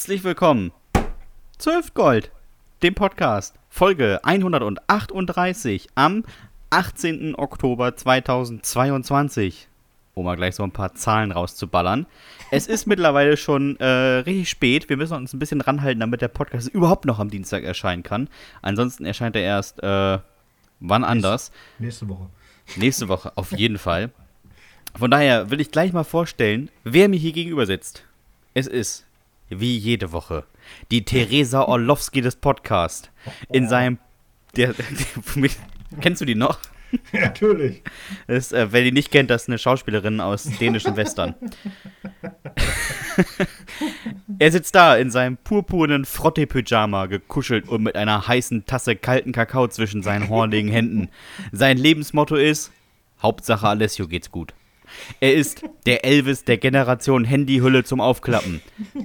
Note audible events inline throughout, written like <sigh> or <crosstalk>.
Herzlich willkommen zu Hüftgold, dem Podcast, Folge 138 am 18. Oktober 2022. Um mal gleich so ein paar Zahlen rauszuballern. Es ist mittlerweile schon äh, richtig spät. Wir müssen uns ein bisschen ranhalten, damit der Podcast überhaupt noch am Dienstag erscheinen kann. Ansonsten erscheint er erst äh, wann anders. Nächste Woche. Nächste Woche, auf jeden Fall. Von daher will ich gleich mal vorstellen, wer mir hier gegenüber sitzt. Es ist, wie jede Woche, die Theresa Orlowski des Podcasts. In seinem. Der, der, <laughs> kennst du die noch? <laughs> Ja, natürlich. Das, äh, wer die nicht kennt, das ist eine Schauspielerin aus dänischen Western. <laughs> er sitzt da in seinem purpurnen Frotte-Pyjama, gekuschelt und mit einer heißen Tasse kalten Kakao zwischen seinen hornigen Händen. Sein Lebensmotto ist: Hauptsache Alessio geht's gut. Er ist der Elvis der Generation Handyhülle zum Aufklappen.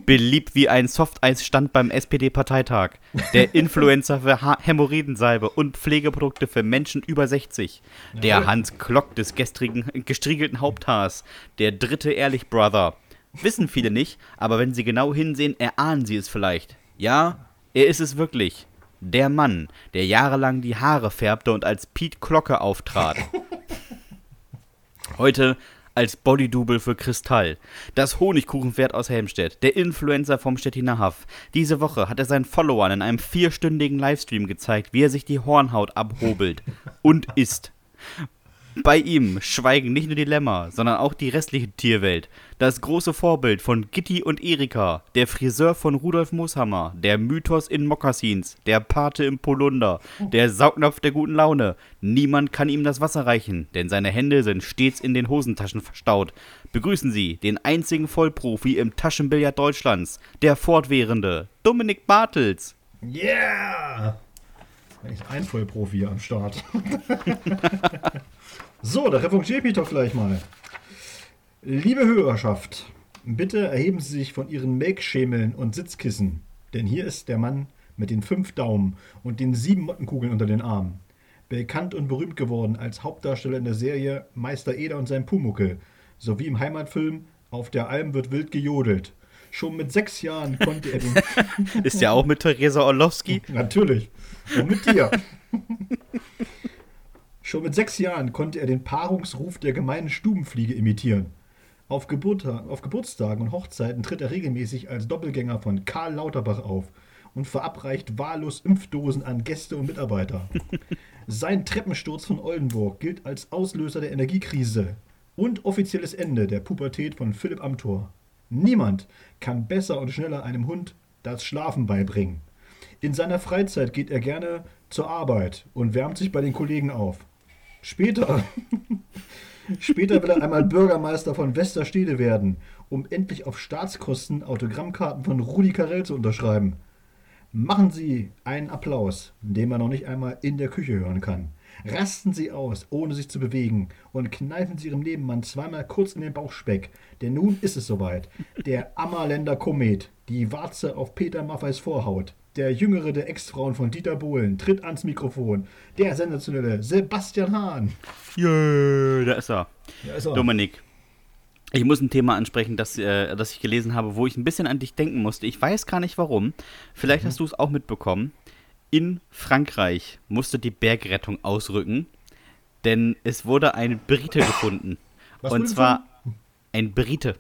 Beliebt wie ein Softeisstand beim SPD-Parteitag. Der Influencer für ha Hämorrhoidensalbe und Pflegeprodukte für Menschen über 60. Der Hans Klock des gestrigen, gestriegelten Haupthaars. Der dritte Ehrlich-Brother. Wissen viele nicht, aber wenn sie genau hinsehen, erahnen sie es vielleicht. Ja, er ist es wirklich. Der Mann, der jahrelang die Haare färbte und als Pete Glocke auftrat. <laughs> Heute als Bodydouble für Kristall. Das Honigkuchenpferd aus Helmstedt, der Influencer vom Stettiner Haff. Diese Woche hat er seinen Followern in einem vierstündigen Livestream gezeigt, wie er sich die Hornhaut abhobelt und isst. Bei ihm schweigen nicht nur die Lämmer, sondern auch die restliche Tierwelt. Das große Vorbild von Gitti und Erika, der Friseur von Rudolf Mooshammer, der Mythos in Mokassins, der Pate im Polunder, der Saugnapf der guten Laune. Niemand kann ihm das Wasser reichen, denn seine Hände sind stets in den Hosentaschen verstaut. Begrüßen Sie den einzigen Vollprofi im Taschenbillard Deutschlands, der fortwährende Dominik Bartels. Yeah! Echt ein Vollprofi am Start. <laughs> so, da revanchiere ich mich doch gleich mal. Liebe Hörerschaft, bitte erheben Sie sich von Ihren Make-Schemeln und Sitzkissen, denn hier ist der Mann mit den fünf Daumen und den sieben Mottenkugeln unter den Armen. Bekannt und berühmt geworden als Hauptdarsteller in der Serie Meister Eder und sein Pumuckel, sowie im Heimatfilm Auf der Alm wird wild gejodelt. Schon mit sechs Jahren konnte er den. <laughs> Ist ja auch mit Theresa Orlowski? Natürlich. Und mit dir. <laughs> Schon mit sechs Jahren konnte er den Paarungsruf der gemeinen Stubenfliege imitieren. Auf, Geburt, auf Geburtstagen und Hochzeiten tritt er regelmäßig als Doppelgänger von Karl Lauterbach auf und verabreicht wahllos Impfdosen an Gäste und Mitarbeiter. <laughs> Sein Treppensturz von Oldenburg gilt als Auslöser der Energiekrise und offizielles Ende der Pubertät von Philipp Amthor. Niemand kann besser und schneller einem Hund das Schlafen beibringen. In seiner Freizeit geht er gerne zur Arbeit und wärmt sich bei den Kollegen auf. Später, später will er einmal Bürgermeister von Westerstede werden, um endlich auf Staatskosten Autogrammkarten von Rudi Carell zu unterschreiben. Machen Sie einen Applaus, den man noch nicht einmal in der Küche hören kann. Rasten Sie aus, ohne sich zu bewegen, und kneifen Sie Ihrem Nebenmann zweimal kurz in den Bauchspeck, denn nun ist es soweit. Der Ammerländer Komet, die Warze auf Peter Maffeis Vorhaut, der jüngere der Ex-Frauen von Dieter Bohlen, tritt ans Mikrofon. Der sensationelle Sebastian Hahn. Jö, da ist er. Da ist er. Dominik. Ich muss ein Thema ansprechen, das, äh, das ich gelesen habe, wo ich ein bisschen an dich denken musste. Ich weiß gar nicht warum. Vielleicht hast du es auch mitbekommen. In Frankreich musste die Bergrettung ausrücken, denn es wurde ein Brite gefunden. Was Und zwar ein Brite.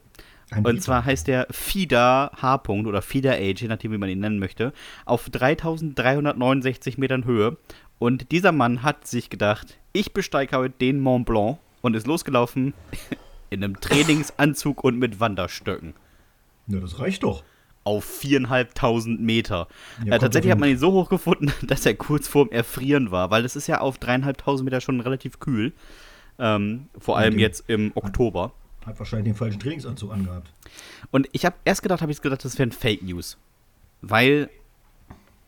Ein Und Brite. zwar heißt der FIDA H. -Punkt oder FIDA Age, je nachdem, wie man ihn nennen möchte, auf 3369 Metern Höhe. Und dieser Mann hat sich gedacht, ich besteige heute den Mont Blanc und ist losgelaufen <laughs> in einem Trainingsanzug und mit Wanderstöcken Ja, das reicht doch. auf viereinhalbtausend Meter. Ja, äh, tatsächlich hat man ihn so hoch gefunden, <laughs> dass er kurz vorm Erfrieren war, weil es ist ja auf dreieinhalbtausend Meter schon relativ kühl. Ähm, vor allem die- jetzt im Oktober. Hat wahrscheinlich den falschen Trainingsanzug angehabt. Und ich habe erst gedacht, habe ich gedacht, das wären Fake News. Weil,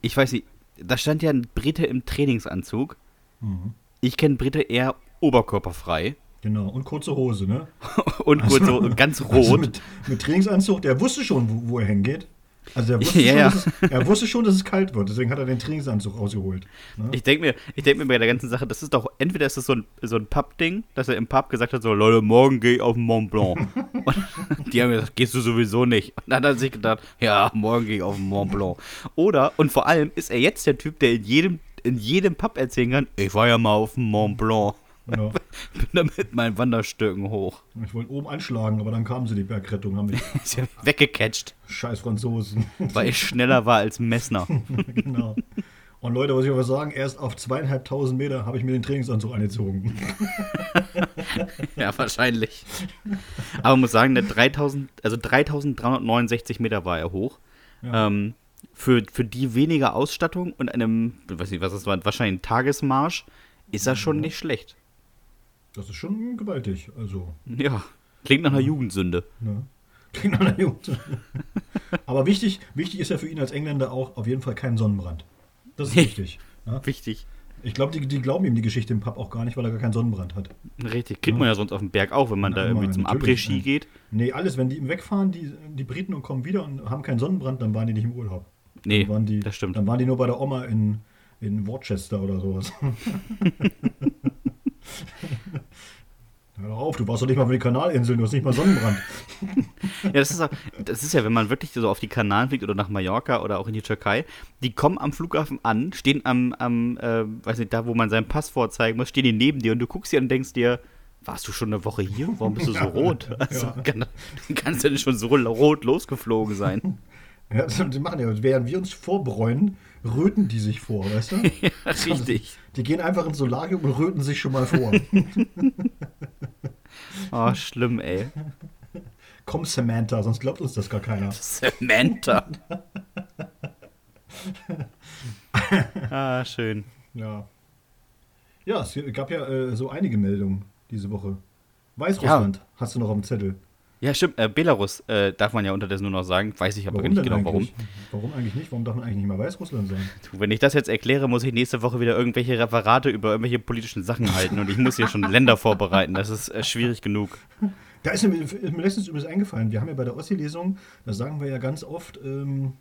ich weiß nicht, da stand ja ein Brite im Trainingsanzug. Mhm. Ich kenne Brite eher oberkörperfrei Genau, und kurze Hose, ne? <laughs> und kurz so ganz Also rot. mit, mit Trainingsanzug, der wusste schon, wo, wo er hingeht. Also er wusste, Ja, schon, ja. Dass es, er wusste schon, dass es kalt wird, deswegen hat er den Trainingsanzug rausgeholt. Ne? Ich denke mir, ich denk mir bei der ganzen Sache, das ist doch, entweder ist das so ein, so ein Pub-Ding, dass er im Pub gesagt hat, so, Leute, morgen gehe ich auf den Mont Blanc. <laughs> Und die haben gesagt, gehst du sowieso nicht. Und dann hat er sich gedacht, ja, morgen gehe ich auf den Mont Blanc. Oder, und vor allem ist er jetzt der Typ, der in jedem, in jedem Pub erzählen kann, ich war ja mal auf dem Mont Blanc. Ja. <laughs> Bin da mit meinen Wanderstöcken hoch. Ich wollte oben anschlagen, aber dann kamen sie, die Bergrettung, haben mich <laughs> ja weggecatcht, scheiß Franzosen. <laughs> weil ich schneller war als Messner. genau. Und Leute, was ich aber sagen, erst auf zweieinhalbtausend Meter habe ich mir den Trainingsanzug angezogen. Ja, wahrscheinlich. Aber man muss sagen, der 3000, also 3369 Meter war er hoch. Ja. Ähm, für, für die weniger Ausstattung und einem, ich weiß nicht, was das war, wahrscheinlich ein Tagesmarsch, ist das schon nicht schlecht. Das ist schon gewaltig. Also, Ja, klingt nach einer Jugendsünde. ne? Klingt nach einer Jugend. <laughs> Aber wichtig, wichtig ist ja für ihn als Engländer auch auf jeden Fall kein Sonnenbrand. Das ist Nee. wichtig. Ja? Wichtig. Ich glaube, die, die glauben ihm die Geschichte im Pub auch gar nicht, weil er gar keinen Sonnenbrand hat. Richtig. Kriegt man ja sonst auf dem Berg auch, wenn man Na, da irgendwie zum Après-Ski ja. geht. Nee, alles, wenn die wegfahren, die, die Briten und kommen wieder und haben keinen Sonnenbrand, dann waren die nicht im Urlaub. Nee, Dann waren die, das stimmt. Dann waren die nur bei der Oma in, in Worcester oder sowas. <laughs> <laughs> <laughs> Hör doch auf, du warst doch nicht mal auf den Kanalinseln, du hast nicht mal Sonnenbrand. <laughs> Ja, das ist, auch, das ist ja, wenn man wirklich so auf die Kanaren fliegt oder nach Mallorca oder auch in die Türkei, die kommen am Flughafen an, stehen am, am äh, weiß nicht, da wo man seinen Pass vorzeigen muss, stehen die neben dir und du guckst sie an und denkst dir, warst du schon eine Woche hier? Warum bist du so <laughs> rot? Also, Ja. kann, kannst du nicht schon so rot losgeflogen sein? Ja, das- die machen ja, während wir uns vorbräunen, röten die sich vor, weißt du? <laughs> ja, richtig. Die gehen einfach ins Solarium und röten sich schon mal vor. Oh, <laughs> schlimm, ey. Komm, Samantha, sonst glaubt uns das gar keiner. <laughs> Samantha. ah, schön. Ja. Ja, es gab ja äh, so einige Meldungen diese Woche. Weißrussland hast du noch auf dem Zettel. Ja, stimmt. Äh, Belarus äh, darf man ja unterdessen nur noch sagen. Weiß ich aber nicht genau warum. eigentlich? Warum eigentlich nicht? Warum darf man eigentlich nicht mal Weißrussland sagen? Du, Wenn ich das jetzt erkläre, muss ich nächste Woche wieder irgendwelche Referate über irgendwelche politischen Sachen halten und ich muss hier schon Länder vorbereiten. Das ist äh, schwierig genug. Da ist mir, ist mir letztens übrigens eingefallen, wir haben ja bei der Ossi-Lesung, da sagen wir ja ganz oft, ähm,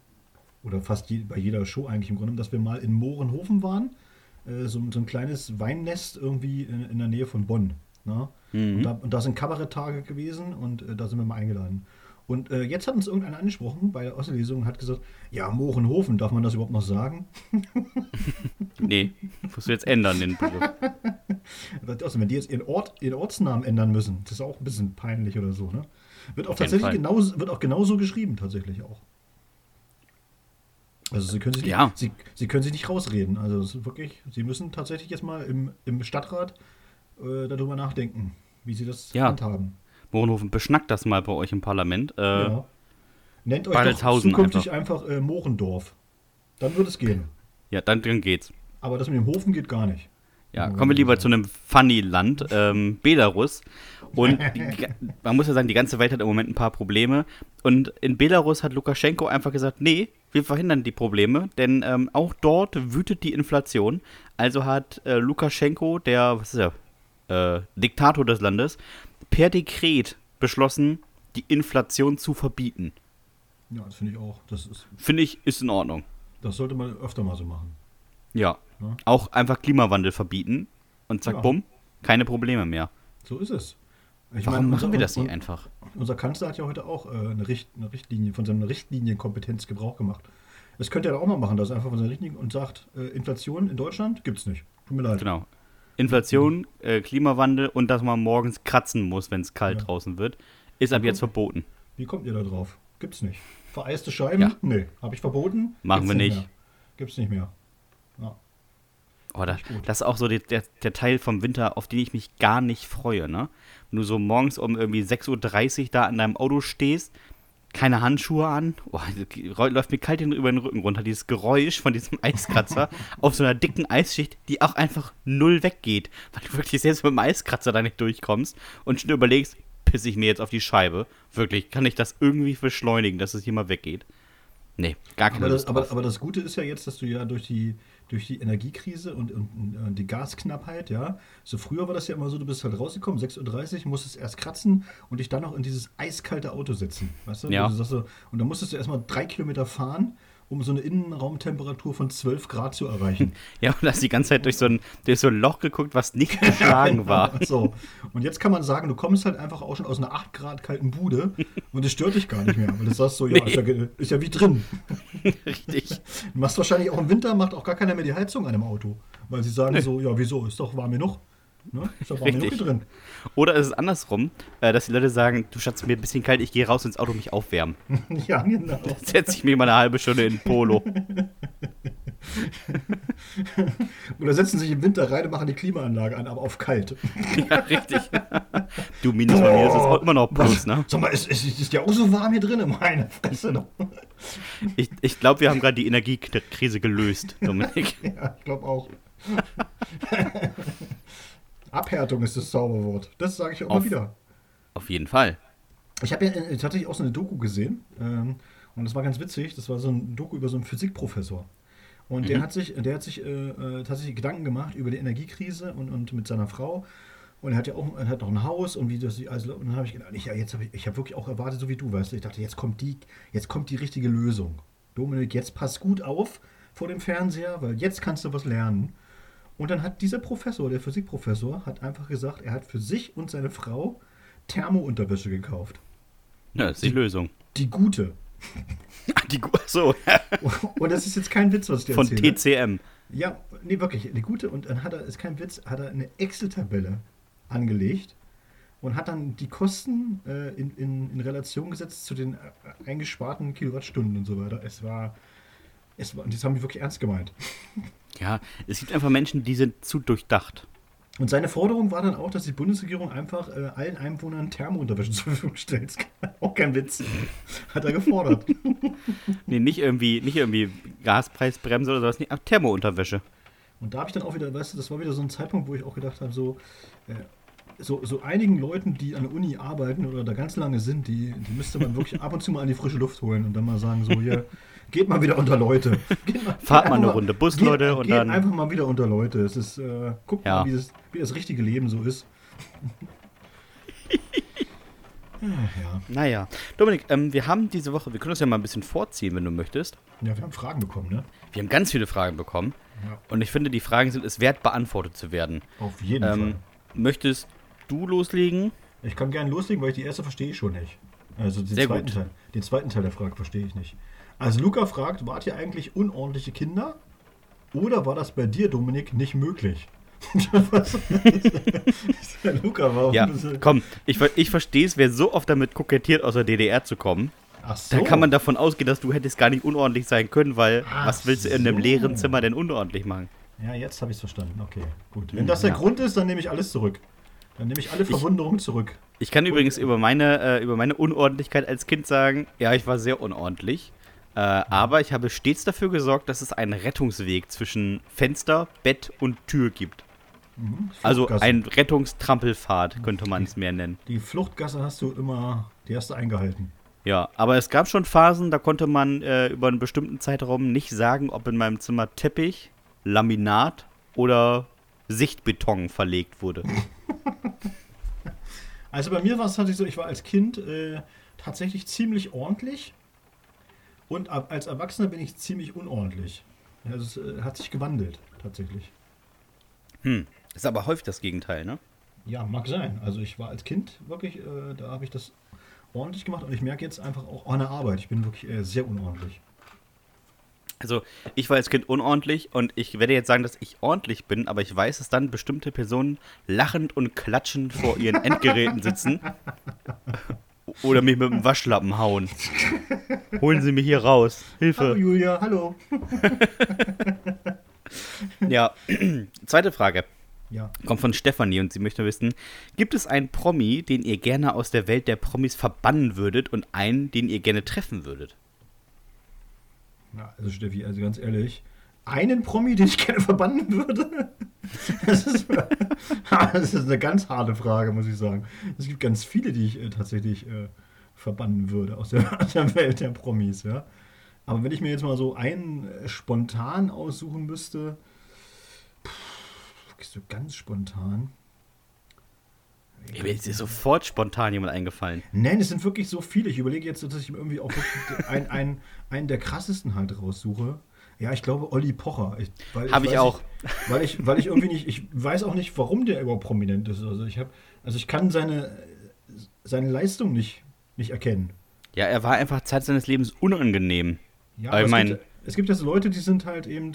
oder fast je, bei jeder Show eigentlich im Grunde, dass wir mal in Mohrenhofen waren. Äh, so, so ein kleines Weinnest irgendwie in, in der Nähe von Bonn. Ne? Und, da, und da sind Kabaretttage gewesen und äh, da sind wir mal eingeladen. Und äh, jetzt hat uns irgendeiner angesprochen bei der Ossi-Lesung und hat gesagt, ja, Mohrenhofen, darf man das überhaupt noch sagen? <laughs> Nee, musst du jetzt ändern, den Begriff. <laughs> Also, wenn die jetzt ihren, Ort, ihren Ortsnamen ändern müssen, das ist auch ein bisschen peinlich oder so, ne? Wird auch Auf tatsächlich genauso, wird auch genauso geschrieben, tatsächlich auch. Also sie können sich, Ja. nicht, sie, sie können sich nicht rausreden. Also es ist wirklich, sie müssen tatsächlich jetzt mal im, im Stadtrat äh, darüber nachdenken, wie sie das Ja. handhaben. Mohrenhofen, beschnackt das mal bei euch im Parlament. Äh, Ja. Nennt euch doch zukünftig einfach, äh, Mohrendorf. Dann wird es gehen. ja, dann, dann geht's. Aber das mit dem Hofen geht gar nicht. Ja, kommen wir lieber zu einem funny Land, ähm, Belarus. Und <laughs> die, man muss ja sagen, die ganze Welt hat im Moment ein paar Probleme. Und in Belarus hat Lukaschenko einfach gesagt, nee, wir verhindern die Probleme, denn ähm, auch dort wütet die Inflation. Also hat äh, Lukaschenko, der, was ist er, äh, Diktator des Landes, per Dekret beschlossen, die Inflation zu verbieten. Ja, das finde ich auch. Das, ist, Finde ich, ist in Ordnung. das sollte man öfter mal so machen. Ja. Ja. Auch einfach Klimawandel verbieten und zack, Ja. bumm, keine Probleme mehr. So ist es. Ich Warum meine, machen unser- wir das nicht einfach? Unser Kanzler hat ja heute auch äh, eine, Richt, eine Richtlinie, von seiner Richtlinienkompetenz Gebrauch gemacht. Das könnte er auch mal machen, dass er einfach von seiner Richtlinie und sagt, äh, Inflation in Deutschland gibt es nicht. Tut mir leid. Genau. Inflation, äh, Klimawandel und dass man morgens kratzen muss, wenn es kalt Ja. draußen wird, ist ab jetzt verboten. Wie kommt ihr da drauf? Gibt's nicht. Vereiste Scheiben? Ja. Nee. Habe ich verboten? Machen wir nicht. Mehr. Gibt's nicht mehr. Ja. Oh, Nicht gut. das ist auch so die, der, der Teil vom Winter, auf den ich mich gar nicht freue. Ne? Wenn du so morgens um irgendwie 6.30 Uhr da an deinem Auto stehst, keine Handschuhe an, oh, läuft mir kalt über den Rücken runter. Dieses Geräusch von diesem <laughs> Eiskratzer auf so einer dicken Eisschicht, die auch einfach null weggeht, weil du wirklich selbst mit dem Eiskratzer da nicht durchkommst und schon überlegst, pisse ich mir jetzt auf die Scheibe. Wirklich, kann ich das irgendwie beschleunigen, dass es hier mal weggeht? Nee, gar keine Aber das, aber, aber das Gute ist ja jetzt, dass du ja durch die, durch die Energiekrise und, und, und, die Gasknappheit, ja. So früher war das ja immer so, du bist halt rausgekommen, 6.30 Uhr, musstest erst kratzen und dich dann noch in dieses eiskalte Auto setzen. Weißt du? Ja. du so, und dann musstest du erstmal drei Kilometer fahren um so eine Innenraumtemperatur von 12 Grad zu erreichen. <laughs> Ja, und hast die ganze Zeit durch so ein, durch so ein Loch geguckt, was nicht <laughs> geschlagen war. <laughs> So. Und jetzt kann man sagen, du kommst halt einfach auch schon aus einer 8 Grad kalten Bude und es stört dich gar nicht mehr. Weil du sagst so, ja, nee. ist, ja ist ja wie drin. Richtig. Du machst wahrscheinlich auch im Winter, macht auch gar keiner mehr die Heizung an dem Auto. Weil sie sagen nee. so, ja, wieso, ist doch warm genug. Ne? Ist genug hier drin. Oder ist es andersrum, äh, dass die Leute sagen, du Schatz, mir ein bisschen kalt, ich gehe raus ins Auto mich aufwärmen. <laughs> ja, genau. Dann setze ich mich mal eine halbe Stunde in Polo. <laughs> Oder setzen sich im Winter rein und machen die Klimaanlage an, aber auf kalt. <laughs> ja, richtig. Du, minus bei mir ist es auch immer noch plus, was? ne? Sag mal, ist, ist, ist ja auch so warm hier drin, meine Fresse. Ich, ich glaube, wir haben gerade die Energiekrise gelöst, Dominik. ja, ich glaube auch. Abhärtung ist das Zauberwort. Das sage ich auch auf, immer wieder. Auf jeden Fall. Ich habe ja tatsächlich auch so eine Doku gesehen. Ähm, und das war ganz witzig. Das war so ein Doku über so einen Physikprofessor. Und mhm. der hat sich, der hat sich äh, äh, tatsächlich Gedanken gemacht über die Energiekrise und, und mit seiner Frau. Und er hat ja auch, er hat auch ein Haus und wie das also, und dann habe ich gedacht, ich, ja, jetzt habe ich, ich habe wirklich auch erwartet, so wie du, weißt du, ich dachte, jetzt kommt die, jetzt kommt die richtige Lösung. Dominik, jetzt pass gut auf vor dem Fernseher, weil jetzt kannst du was lernen. Und dann hat dieser Professor, der Physikprofessor, hat einfach gesagt, er hat für sich und seine Frau Thermounterwäsche gekauft. Ja, das ist die, die Lösung. Die gute. <laughs> die gute, so. <laughs> und das ist jetzt kein Witz, was ich dir Von erzähle. TCM. Ja, nee, wirklich, die gute. Und dann hat er, ist kein Witz, hat er eine Excel-Tabelle angelegt und hat dann die Kosten äh, in, in, in Relation gesetzt zu den äh, eingesparten Kilowattstunden und so weiter. Es war, es das haben die wirklich ernst gemeint. <laughs> Ja, es gibt einfach Menschen, die sind zu durchdacht. Und seine Forderung war dann auch, dass die Bundesregierung einfach äh, allen Einwohnern Thermounterwäsche <laughs> zur Verfügung stellt. auch kein Witz. <laughs> Hat er gefordert. nee, nicht irgendwie, nicht irgendwie Gaspreisbremse oder sowas, nee, Thermounterwäsche. Und da habe ich dann auch wieder, weißt du, das war wieder so ein Zeitpunkt, wo ich auch gedacht habe, so, äh, so, so einigen Leuten, die an der Uni arbeiten oder da ganz lange sind, die, die müsste man wirklich ab und zu mal in die frische Luft holen und dann mal sagen, so, hier, geht mal wieder unter Leute. <laughs> Mal, Fahrt mal eine Runde Bus, geht, Leute, und geht dann. einfach mal wieder unter Leute. Es ist, äh, guckt ja. mal, wie das, wie das richtige Leben so ist. <laughs> ja. Naja. Dominik, ähm, wir haben diese Woche, wir können uns ja mal ein bisschen vorziehen, wenn du möchtest. Ja, wir haben Fragen bekommen, ne? Wir haben ganz viele Fragen bekommen. Ja. Und ich finde, die Fragen sind es wert, beantwortet zu werden. Auf jeden ähm, Fall. Möchtest du loslegen? Ich kann gerne loslegen, weil ich die erste verstehe ich schon nicht. Also den, Sehr zweiten gut. Teil, den zweiten Teil der Frage verstehe ich nicht. Also Luca fragt, wart ihr eigentlich unordentliche Kinder? Oder war das bei dir, Dominik, nicht möglich? <laughs> <laughs> Luca, warum? Ja, komm, ich, ich verstehe es, wer so oft damit kokettiert, aus der DDR zu kommen. Ach so. Da kann man davon ausgehen, dass du hättest gar nicht unordentlich sein können, weil Ach was willst du in einem so. leeren Zimmer denn unordentlich machen? Ja, jetzt habe ich es verstanden. Okay, gut. Wenn das der ja. Grund ist, dann nehme ich alles zurück. Dann nehme ich alle Verwunderungen zurück. Ich kann übrigens über meine, äh, über meine Unordentlichkeit als Kind sagen, ja, ich war sehr unordentlich. Äh, aber ich habe stets dafür gesorgt, dass es einen Rettungsweg zwischen Fenster, Bett und Tür gibt. Mhm, also ein Rettungstrampelfahrt könnte man es mehr nennen. Die Fluchtgasse hast du immer, die hast du eingehalten. Ja, aber es gab schon Phasen, da konnte man äh, über einen bestimmten Zeitraum nicht sagen, ob in meinem Zimmer Teppich, Laminat oder Sichtbeton verlegt wurde. <laughs> Also bei mir war es tatsächlich so, ich war als Kind äh, tatsächlich ziemlich ordentlich und als Erwachsener bin ich ziemlich unordentlich. Also es äh, hat sich gewandelt, tatsächlich. Hm, ist aber häufig das Gegenteil, ne? Ja, mag sein. Also ich war als Kind wirklich, äh, da habe ich das ordentlich gemacht und ich merke jetzt einfach auch an der Arbeit, ich bin wirklich äh, sehr unordentlich. Also ich war als Kind unordentlich und ich werde jetzt sagen, dass ich ordentlich bin, aber ich weiß, dass dann bestimmte Personen lachend und klatschend vor ihren Endgeräten sitzen <laughs> oder mich mit dem Waschlappen hauen. Holen Sie mich hier raus. Hilfe. Hallo Julia, hallo. <laughs> ja, <clears throat> zweite Frage. Ja. Kommt von Stefanie und sie möchte wissen: Gibt es einen Promi, den ihr gerne aus der Welt der Promis verbannen würdet und einen, den ihr gerne treffen würdet? Ja, also Steffi, also ganz ehrlich, einen Promi, den ich gerne verbannen würde? <laughs> Das ist, <laughs> das ist eine ganz harte Frage, muss ich sagen. Es gibt ganz viele, die ich äh, tatsächlich äh, verbannen würde aus der, <laughs> aus der, Welt der Promis, ja. Aber wenn ich mir jetzt mal so einen äh, spontan aussuchen müsste, so ganz spontan. Mir ist dir sofort spontan jemand eingefallen. Nein, es sind wirklich so viele. Ich überlege jetzt, dass ich mir irgendwie auch wirklich <laughs> einen, einen, einen der krassesten halt raussuche. Ja, ich glaube Olli Pocher. Ich, weil Hab ich weiß auch. Nicht, weil, ich, weil ich irgendwie nicht, ich weiß auch nicht, warum der überhaupt prominent ist. Also ich habe, also ich kann seine, seine Leistung nicht, nicht erkennen. Ja, er war einfach Zeit seines Lebens unangenehm. Ja, Aber ich es, mein- gibt, es gibt ja so Leute, die sind halt eben,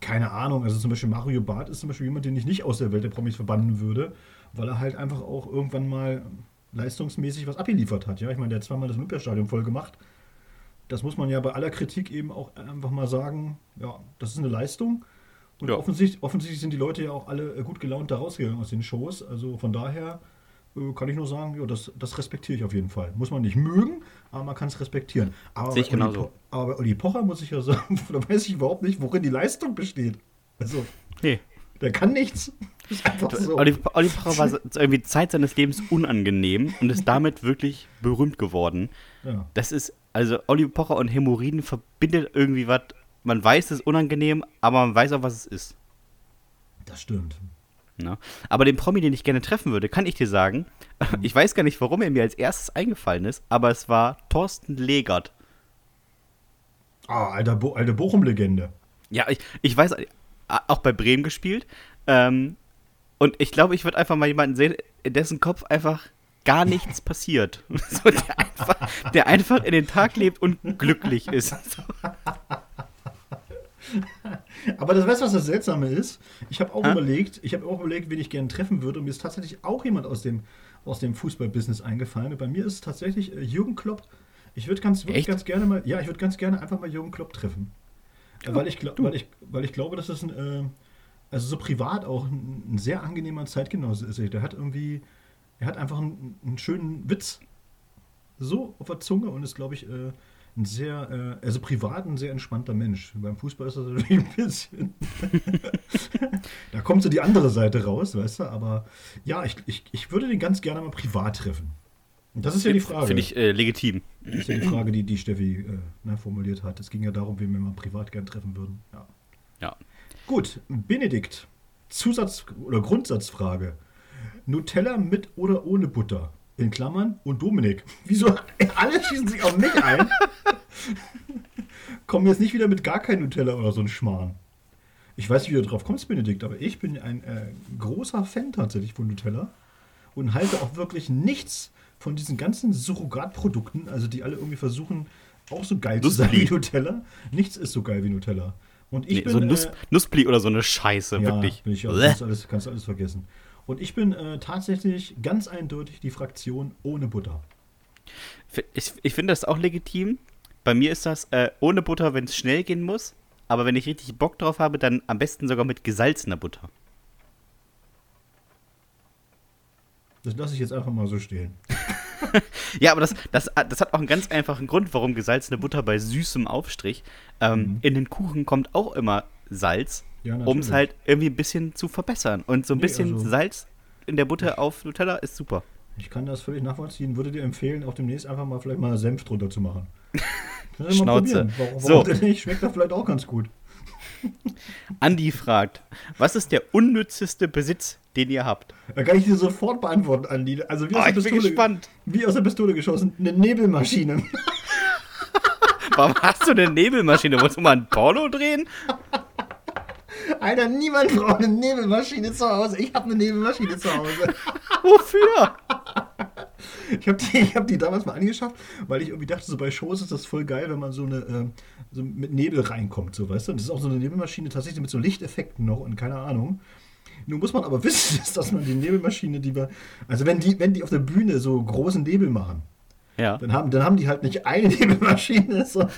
keine Ahnung, also zum Beispiel Mario Barth ist zum Beispiel jemand, den ich nicht aus der Welt der Promis verbannen würde, weil er halt einfach auch irgendwann mal leistungsmäßig was abgeliefert hat. Ja, ich meine, der hat zweimal das Olympiastadion voll gemacht. Das muss man ja bei aller Kritik eben auch einfach mal sagen, ja, das ist eine Leistung. Und Ja. offensichtlich, offensichtlich sind die Leute ja auch alle gut gelaunt da rausgegangen aus den Shows. Also von daher kann ich nur sagen, ja, das, das respektiere ich auf jeden Fall. Muss man nicht mögen, aber man kann es respektieren. Aber Sehe ich genauso. Aber bei Olli Pocher muss ich ja sagen, <laughs> da weiß ich überhaupt nicht, worin die Leistung besteht. Also, Nee. der kann nichts. Ist einfach so. Olli, Olli Pocher war irgendwie Zeit seines Lebens unangenehm und ist damit <laughs> wirklich berühmt geworden. Ja. Das ist, also Olli Pocher und Hämorrhoiden verbindet irgendwie was. Man weiß, es ist unangenehm, aber man weiß auch, was es ist. Das stimmt. Ne? Aber den Promi, den ich gerne treffen würde, kann ich dir sagen, <laughs> ich weiß gar nicht, warum er mir als erstes eingefallen ist, aber es war Thorsten Legert. Ah, alter Bo alte Bochum-Legende. Ja, ich, ich weiß, auch bei Bremen gespielt. Ähm, und ich glaube, ich würde einfach mal jemanden sehen, in dessen Kopf einfach gar <laughs> nichts passiert. <laughs> So, der, einfach, der einfach in den Tag lebt und glücklich ist. So. Aber das weißt du, was das Seltsame ist? Ich habe auch Hä? überlegt, ich habe auch überlegt, wen ich gerne treffen würde. Und mir ist tatsächlich auch jemand aus dem, aus dem Fußballbusiness eingefallen. Und bei mir ist es tatsächlich äh, Jürgen Klopp. Ich würde ganz, Echt? ganz gerne mal, ja, ich würde ganz gerne einfach mal Jürgen Klopp treffen. Äh, weil, ich, gla- weil, ich, weil ich glaube, dass das ein, äh, also so privat auch ein, ein sehr angenehmer Zeitgenosse ist. Der hat irgendwie, er hat einfach einen, einen schönen Witz so auf der Zunge und ist, glaube ich, äh, ein sehr, äh, also privat ein sehr entspannter Mensch. Beim Fußball ist das natürlich ein bisschen. <laughs> da kommt so die andere Seite raus, weißt du, aber ja, ich, ich, ich würde den ganz gerne mal privat treffen. Und das ist ja die Frage. Finde ich äh, legitim. Das ist ja die Frage, die, die Steffi äh, ne, formuliert hat. Es ging ja darum, wen wir mal privat gern treffen würden. Ja. Ja. Gut, Benedikt. Zusatz- oder Grundsatzfrage. Nutella mit oder ohne Butter? In Klammern und Dominik. Wieso? <laughs> Alle schießen sich auf mich ein. Kommen jetzt nicht wieder mit gar kein Nutella oder so ein Schmarrn. Ich weiß nicht, wie du drauf kommst, Benedikt, aber ich bin ein äh, großer Fan tatsächlich von Nutella und halte auch wirklich nichts von diesen ganzen Surrogatprodukten, also die alle irgendwie versuchen, auch so geil zu sein wie. Nutella. Nichts ist so geil wie Nutella. Und ich Nee, bin, so Nuss, äh, Nussbli oder so eine Scheiße, ja, wirklich. Bin ich auch, kannst, du alles, kannst du alles vergessen. Und ich bin äh, tatsächlich ganz eindeutig die Fraktion ohne Butter. Ich, ich finde das auch legitim. Bei mir ist das äh, ohne Butter, wenn es schnell gehen muss. Aber wenn ich richtig Bock drauf habe, dann am besten sogar mit gesalzener Butter. Das lasse ich jetzt einfach mal so stehen. <laughs> Ja, aber das, das, das hat auch einen ganz einfachen Grund, warum gesalzene Butter bei süßem Aufstrich. Ähm, Mhm. In den Kuchen kommt auch immer Salz, Ja, um es halt irgendwie ein bisschen zu verbessern. Und so ein Nee, bisschen also- Salz in der Butter auf Nutella ist super. Ich kann das völlig nachvollziehen. Würde dir empfehlen, auch demnächst einfach mal vielleicht mal Senf drunter zu machen. <laughs> Schnauze. probieren. Warum, So. warum denn nicht? Schmeckt das vielleicht auch ganz gut. <laughs> Andi fragt, was ist der unnützeste Besitz, den ihr habt? Da kann ich dir sofort beantworten, Andi. Also wie Oh, aus, ich der bin Pistole, gespannt. wie aus der Pistole geschossen. Eine Nebelmaschine. <laughs> Warum hast du eine Nebelmaschine? Wolltest du mal ein Porno drehen? Alter, niemand braucht eine Nebelmaschine zu Hause. Ich habe eine Nebelmaschine zu Hause. <laughs> Wofür? <laughs> Ich habe die, ich hab die damals mal angeschafft, weil ich irgendwie dachte, so bei Shows ist das voll geil, wenn man so eine ähm, so mit Nebel reinkommt, so weißt du. Und das ist auch so eine Nebelmaschine tatsächlich mit so Lichteffekten noch und keine Ahnung. Nun muss man aber <laughs> wissen, dass man die Nebelmaschine, die wir, also wenn die, wenn die auf der Bühne so großen Nebel machen, Ja. dann haben, dann haben die halt nicht eine Nebelmaschine, sondern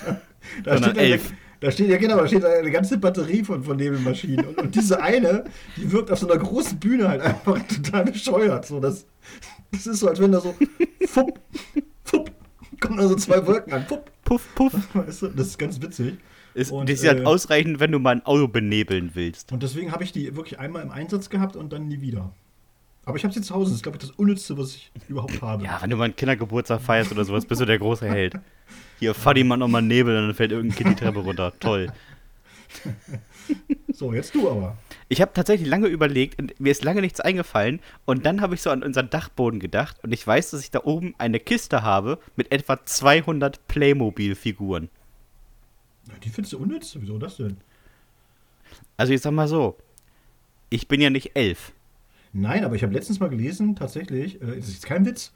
da Sondern steht, eine, elf. Da steht ja genau, da steht eine ganze Batterie von, von Nebelmaschinen. Und, und diese eine, die wirkt auf so einer großen Bühne halt einfach total bescheuert. So, das, das ist so, als wenn da so fupp, fupp, kommen da so zwei Wolken an. Fupp, Puff, puff. weißt du, das ist ganz witzig. Ist, Und, das ist halt äh, ausreichend, wenn du mal ein Auto benebeln willst. Und deswegen habe ich die wirklich einmal im Einsatz gehabt und dann nie wieder. Aber ich habe sie zu Hause. Das ist, glaube ich, das Unnützste, was ich überhaupt habe. Ja, wenn du mal einen Kindergeburtstag feierst oder sowas, bist du der große Held. <laughs> Hier, die mal nochmal Nebel, dann fällt irgendein Kind die Treppe runter. Toll. So, jetzt du aber. Ich habe tatsächlich lange überlegt und mir ist lange nichts eingefallen. Und dann habe ich so an unseren Dachboden gedacht. Und ich weiß, dass ich da oben eine Kiste habe mit etwa 200 Playmobil-Figuren. Die findest du unnütz? Wieso das denn? Also ich sag mal so, ich bin ja nicht elf. Nein, aber ich habe letztens mal gelesen, tatsächlich, äh, das ist jetzt kein Witz,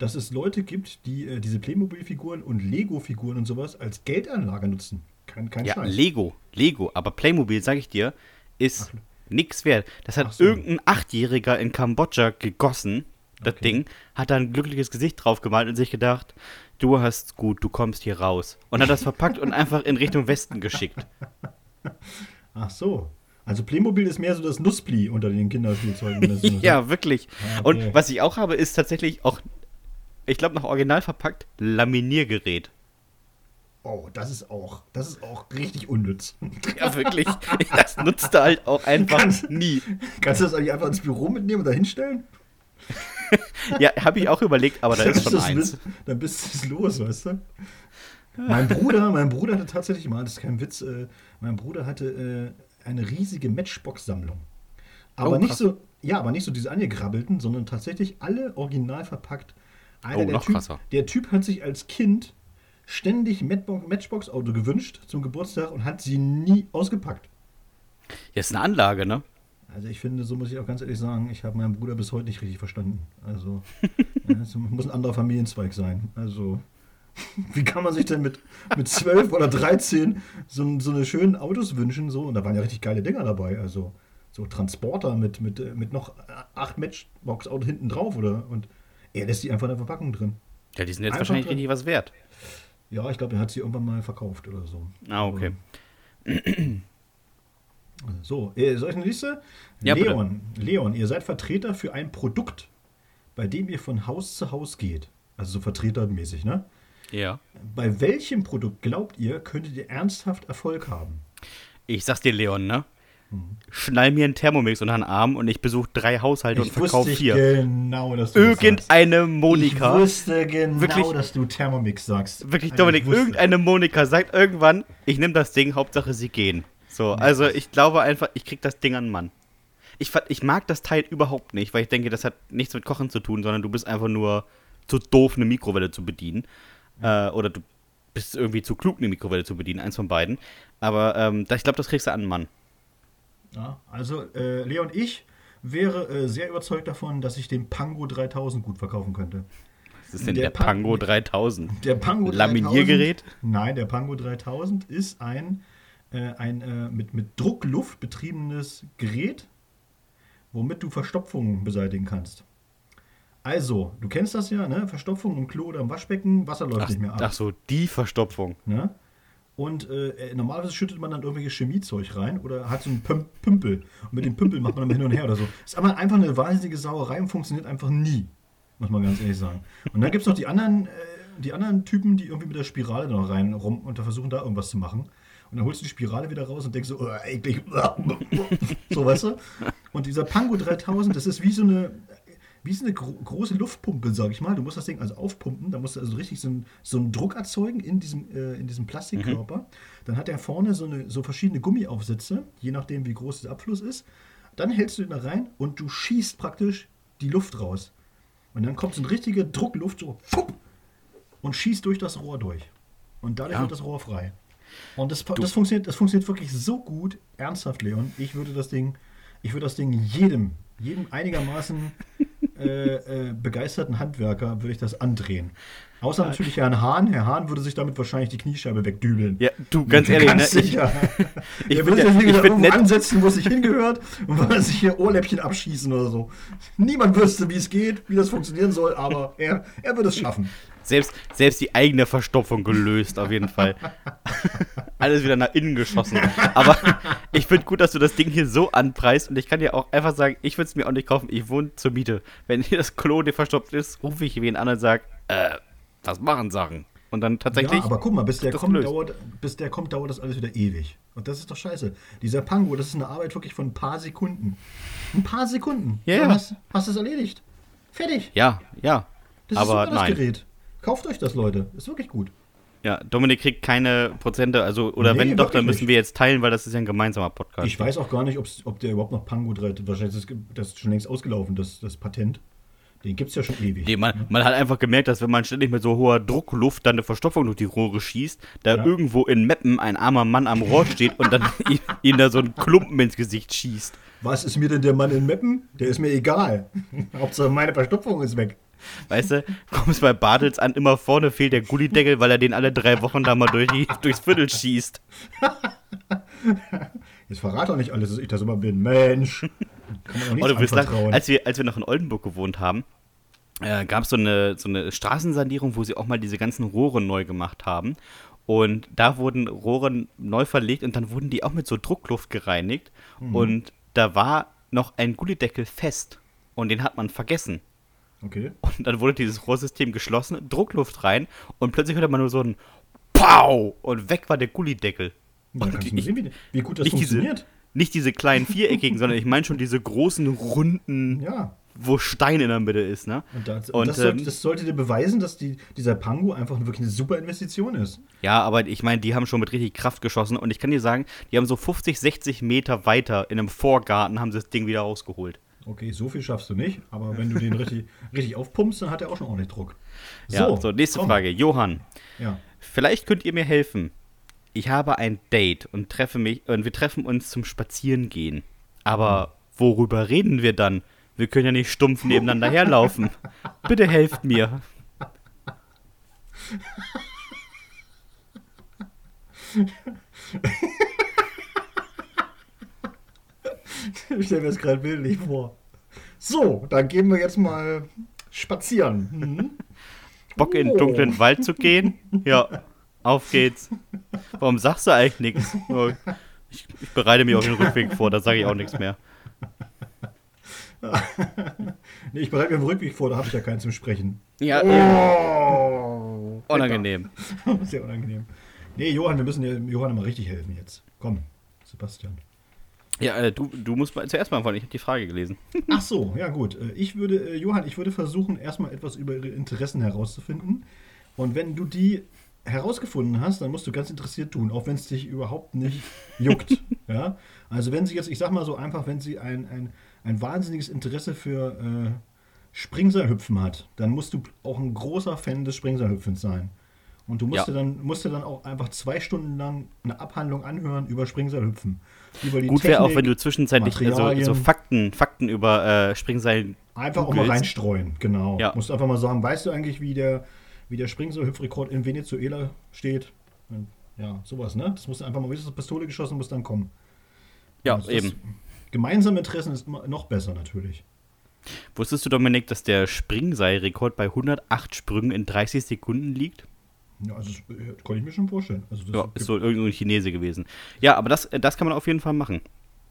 dass es Leute gibt, die äh, diese Playmobil-Figuren und Lego-Figuren und sowas als Geldanlage nutzen. Kein, kein Ja, Scheiß. Lego, Lego. Aber Playmobil, sag ich dir, ist Ach. nix wert. Das hat so. irgendein Achtjähriger in Kambodscha gegossen, das Okay. Ding, hat da ein glückliches Gesicht drauf gemalt und sich gedacht, du hast gut, du kommst hier raus. Und hat das verpackt und einfach in Richtung Westen geschickt. <laughs> Ach so. Also Playmobil ist mehr so das Nuspli unter den Kinderspielzeugen. <laughs> so ist. ja, wirklich. Ah, okay. Und was ich auch habe, ist tatsächlich auch, ich glaube, noch original verpackt, Laminiergerät. Oh, das ist auch, das ist auch richtig unnütz. <laughs> Ja, wirklich. Das nutzte halt auch einfach Ganz- nie. Kannst du das eigentlich einfach ins Büro mitnehmen und da hinstellen? Ja, habe ich auch überlegt, aber da <laughs> ist schon eins. mit- Dann bist du es los, weißt du? Mein Bruder, mein Bruder hatte tatsächlich mal, das ist kein Witz, äh, mein Bruder hatte äh, eine riesige Matchbox-Sammlung. Aber Oh, nicht so, ja, aber nicht so diese angegrabbelten, sondern tatsächlich alle original verpackt. Einer Oh, der noch typ, krasser. Der Typ hat sich als Kind ständig Matchbo- Matchbox-Auto gewünscht zum Geburtstag und hat sie nie ausgepackt. Ja, ist eine Anlage, ne? Also ich finde, so muss ich auch ganz ehrlich sagen, ich habe meinen Bruder bis heute nicht richtig verstanden. Also <laughs> es muss ein anderer Familienzweig sein. Also <laughs> wie kann man sich denn mit, mit 12 oder 13 so, so eine schönen Autos wünschen? So? Und da waren ja richtig geile Dinger dabei. Also so Transporter mit, mit, mit noch acht Matchbox-Autos hinten drauf. Oder? Und er lässt die einfach in der Verpackung drin. Ja, die sind jetzt Einfach wahrscheinlich drin. richtig was wert. Ja, ich glaube, er hat sie irgendwann mal verkauft oder so. Ah, okay. So, äh, soll ich eine Liste? Ja, bitte. Leon, Leon, ihr seid Vertreter für ein Produkt, bei dem ihr von Haus zu Haus geht. Also so vertretermäßig, ne? Ja. Bei welchem Produkt glaubt ihr, könntet ihr ernsthaft Erfolg haben? Ich sag's dir, Leon, ne? Schnall mir einen Thermomix unter den Arm und ich besuche drei Haushalte und verkaufe vier. genau, dass du. Irgendeine Monika. Ich wusste genau, Wirklich- dass du Thermomix sagst. Wirklich, Also, Dominik, ich irgendeine Monika sagt irgendwann, ich nehme das Ding, Hauptsache sie gehen. So, also ich glaube einfach, ich krieg das Ding an Mann. Ich, ich mag das Teil überhaupt nicht, weil ich denke, das hat nichts mit Kochen zu tun, sondern du bist einfach nur zu doof, eine Mikrowelle zu bedienen. Äh, oder du bist irgendwie zu klug, eine Mikrowelle zu bedienen, eins von beiden. Aber ähm, ich glaube, das kriegst du an Mann. Ja, also, äh, Leon, ich wäre äh, sehr überzeugt davon, dass ich den Pango 3000 gut verkaufen könnte. Was ist denn Der der, Pan- Pango 3000? Der Pango 3000. Laminiergerät? Nein, der Pango 3000 ist ein, äh, ein äh, mit, mit Druckluft betriebenes Gerät, womit du Verstopfungen beseitigen kannst. Also, du kennst das ja, ne? Verstopfung im Klo oder im Waschbecken, Wasser läuft Ach, nicht mehr ab. ach so, die Verstopfung. Ne? Und äh, normalerweise schüttet man dann irgendwelches Chemiezeug rein oder hat so einen Püm Pümpel. Und mit dem Pümpel macht man dann hin und her oder so. Ist aber einfach eine wahnsinnige Sauerei und funktioniert einfach nie. Muss man ganz ehrlich sagen. Und dann gibt es noch die anderen, äh, die anderen Typen, die irgendwie mit der Spirale noch rein rum und da versuchen da irgendwas zu machen. Und dann holst du die Spirale wieder raus und denkst so, oh, eklig. <laughs> so, weißt du? Und dieser Pango 3000, das ist wie so eine, wie so eine gro große Luftpumpe, sag ich mal. Du musst das Ding also aufpumpen, da musst du also richtig so, einen- so einen Druck erzeugen in diesem, äh, in diesem Plastikkörper. Dann hat er vorne so, eine, so verschiedene Gummiaufsätze, je nachdem, wie groß der Abfluss ist. Dann hältst du ihn da rein und du schießt praktisch die Luft raus. Und dann kommt so eine richtige Druckluft so fupp, und schießt durch das Rohr durch. Und dadurch Ja. wird das Rohr frei. Und das, das, funktioniert, das funktioniert wirklich so gut, ernsthaft, Leon. Ich würde das Ding, ich würde das Ding jedem, jedem einigermaßen <laughs> äh, äh, begeisterten Handwerker würde ich das andrehen. Außer natürlich Herrn Hahn. Herr Hahn würde sich damit wahrscheinlich die Kniescheibe wegdübeln. Ja, du, ganz ehrlich, Ganz ne, ich, sicher. ich <laughs> würde ich wieder find irgendwo nett- ansetzen, wo es sich hingehört und würde sich hier Ohrläppchen abschießen oder so. Niemand wüsste, wie es geht, wie das funktionieren soll, aber <laughs> er, er würde es schaffen. Selbst, selbst die eigene Verstopfung gelöst, auf jeden Fall. <laughs> Alles wieder nach innen geschossen. Aber ich finde gut, dass du das Ding hier so anpreist und ich kann dir auch einfach sagen, ich würde es mir auch nicht kaufen. Ich wohne zur Miete. Wenn hier das Klo dir verstopft ist, rufe ich wen an und sage, äh, was machen Sachen? Und dann tatsächlich. Ja, aber guck mal, bis der, das kommt, dauert, bis der kommt, dauert das alles wieder ewig. Und das ist doch scheiße. Dieser Pango, das ist eine Arbeit wirklich von ein paar Sekunden. Ein paar Sekunden. Ja, Dann ja. Hast, hast du es erledigt. Fertig. ja, ja. Das aber ist super, das nein. Gerät. Kauft euch das, Leute. Ist wirklich gut. Ja, Dominik kriegt keine Prozente, also, oder Nee, wenn doch, dann müssen nicht. wir jetzt teilen, weil das ist ja ein gemeinsamer Podcast. Ich weiß auch gar nicht, ob der überhaupt noch Pango dreht. Wahrscheinlich ist das, das ist schon längst ausgelaufen, das, das Patent. Den gibt es ja schon ewig. Nee, man, man hat einfach gemerkt, dass wenn man ständig mit so hoher Druckluft dann eine Verstopfung durch die Rohre schießt, da Ja. irgendwo in Meppen ein armer Mann am Rohr steht und dann <laughs> ihm- ihm da so ein Klumpen ins Gesicht schießt. Was ist mir denn der Mann in Meppen? Der ist mir egal. <laughs> Hauptsache meine Verstopfung ist weg. Weißt du, kommst bei Bartels an, immer vorne fehlt der Gullideckel, weil er den alle drei Wochen da mal durch die, durchs Viertel schießt. <laughs> Jetzt verrat doch nicht alles, dass ich das immer bin. Mensch. Oh, du wirst lachen. Als wir, als wir noch in Oldenburg gewohnt haben, äh, gab es so eine, so eine Straßensanierung, wo sie auch mal diese ganzen Rohre neu gemacht haben. Und da wurden Rohre neu verlegt und dann wurden die auch mit so Druckluft gereinigt. Und da war noch ein Gullideckel fest. Und den hat man vergessen. Okay. Und dann wurde dieses Rohrsystem geschlossen, Druckluft rein und plötzlich hörte man nur so ein Pow! Und weg war der Gullideckel. Und ich- sehen, wie, wie gut das nicht diese, funktioniert. Nicht diese kleinen <laughs> viereckigen, sondern ich meine schon diese großen, runden, Ja. wo Stein in der Mitte ist, ne? Und, das, Und, das, sollte, ähm, das sollte dir beweisen, dass die, dieser Pango einfach wirklich eine super Investition ist. Ja, aber ich meine, die haben schon mit richtig Kraft geschossen und ich kann dir sagen, die haben so 50, 60 Meter weiter in einem Vorgarten haben sie das Ding wieder rausgeholt. Okay, so viel schaffst du nicht, aber wenn du den richtig, <laughs> richtig aufpumpst, dann hat er auch schon ordentlich Druck. Ja, so, nächste komm. Frage. Johann, Ja. vielleicht könnt ihr mir helfen. Ich habe ein Date und treffe mich und wir treffen uns zum Spazierengehen. Aber worüber reden wir dann? Wir können ja nicht stumpf nebeneinander <laughs> herlaufen. Bitte helft mir. Ich stelle mir das gerade bildlich vor. So, dann gehen wir jetzt mal spazieren. Mhm. Bock in den Oh. dunklen Wald zu gehen? Ja, <laughs> auf geht's. Warum sagst du eigentlich nichts? Oh, Ich, ich bereite mich auf den Rückweg vor, da sage ich auch nichts mehr. <laughs> Nee, ich bereite mir den Rückweg vor, da habe ich ja keinen zum Sprechen. Ja, Oh, unangenehm. <laughs> Sehr unangenehm. Nee, Johann, wir müssen dir- Johann mal richtig helfen jetzt. Komm, Sebastian. Ja, äh, du, du musst mal zuerst mal anfangen, ich habe die Frage gelesen. <laughs> Ach so, ja gut. Äh, Ich würde, äh, Johann, ich würde versuchen, erstmal etwas über ihre Interessen herauszufinden. Und wenn du die herausgefunden hast, dann musst du ganz interessiert tun, auch wenn es dich überhaupt nicht juckt. <laughs> ja? Also wenn sie jetzt, ich sag mal so einfach, wenn sie ein, ein, ein wahnsinniges Interesse für äh, Springseilhüpfen hat, dann musst du auch ein großer Fan des Springseilhüpfens sein. Und du musst, Ja. dir dann, musst dir dann auch einfach zwei Stunden lang eine Abhandlung anhören über Springseilhüpfen. Über die Gut wäre auch, wenn du zwischenzeitlich äh, so, so Fakten, Fakten über äh, Springseil. Einfach auch mal googelst. reinstreuen, genau. Ja. Musst einfach mal sagen, weißt du eigentlich, wie der, wie der Springseil-Hüpfrekord in Venezuela steht? Und Ja, sowas, ne? Das musst du einfach mal, ist das Pistole geschossen, muss dann kommen. Ja, Also das- eben. Gemeinsame Interessen ist noch besser natürlich. Wusstest du, Dominik, dass der Springseilrekord bei 108 Sprüngen in 30 Sekunden liegt? Ja, also das äh, kann ich mir schon vorstellen. Also das Ja, ist so irgendein Chinese gewesen. Ja, aber das, das kann man auf jeden Fall machen.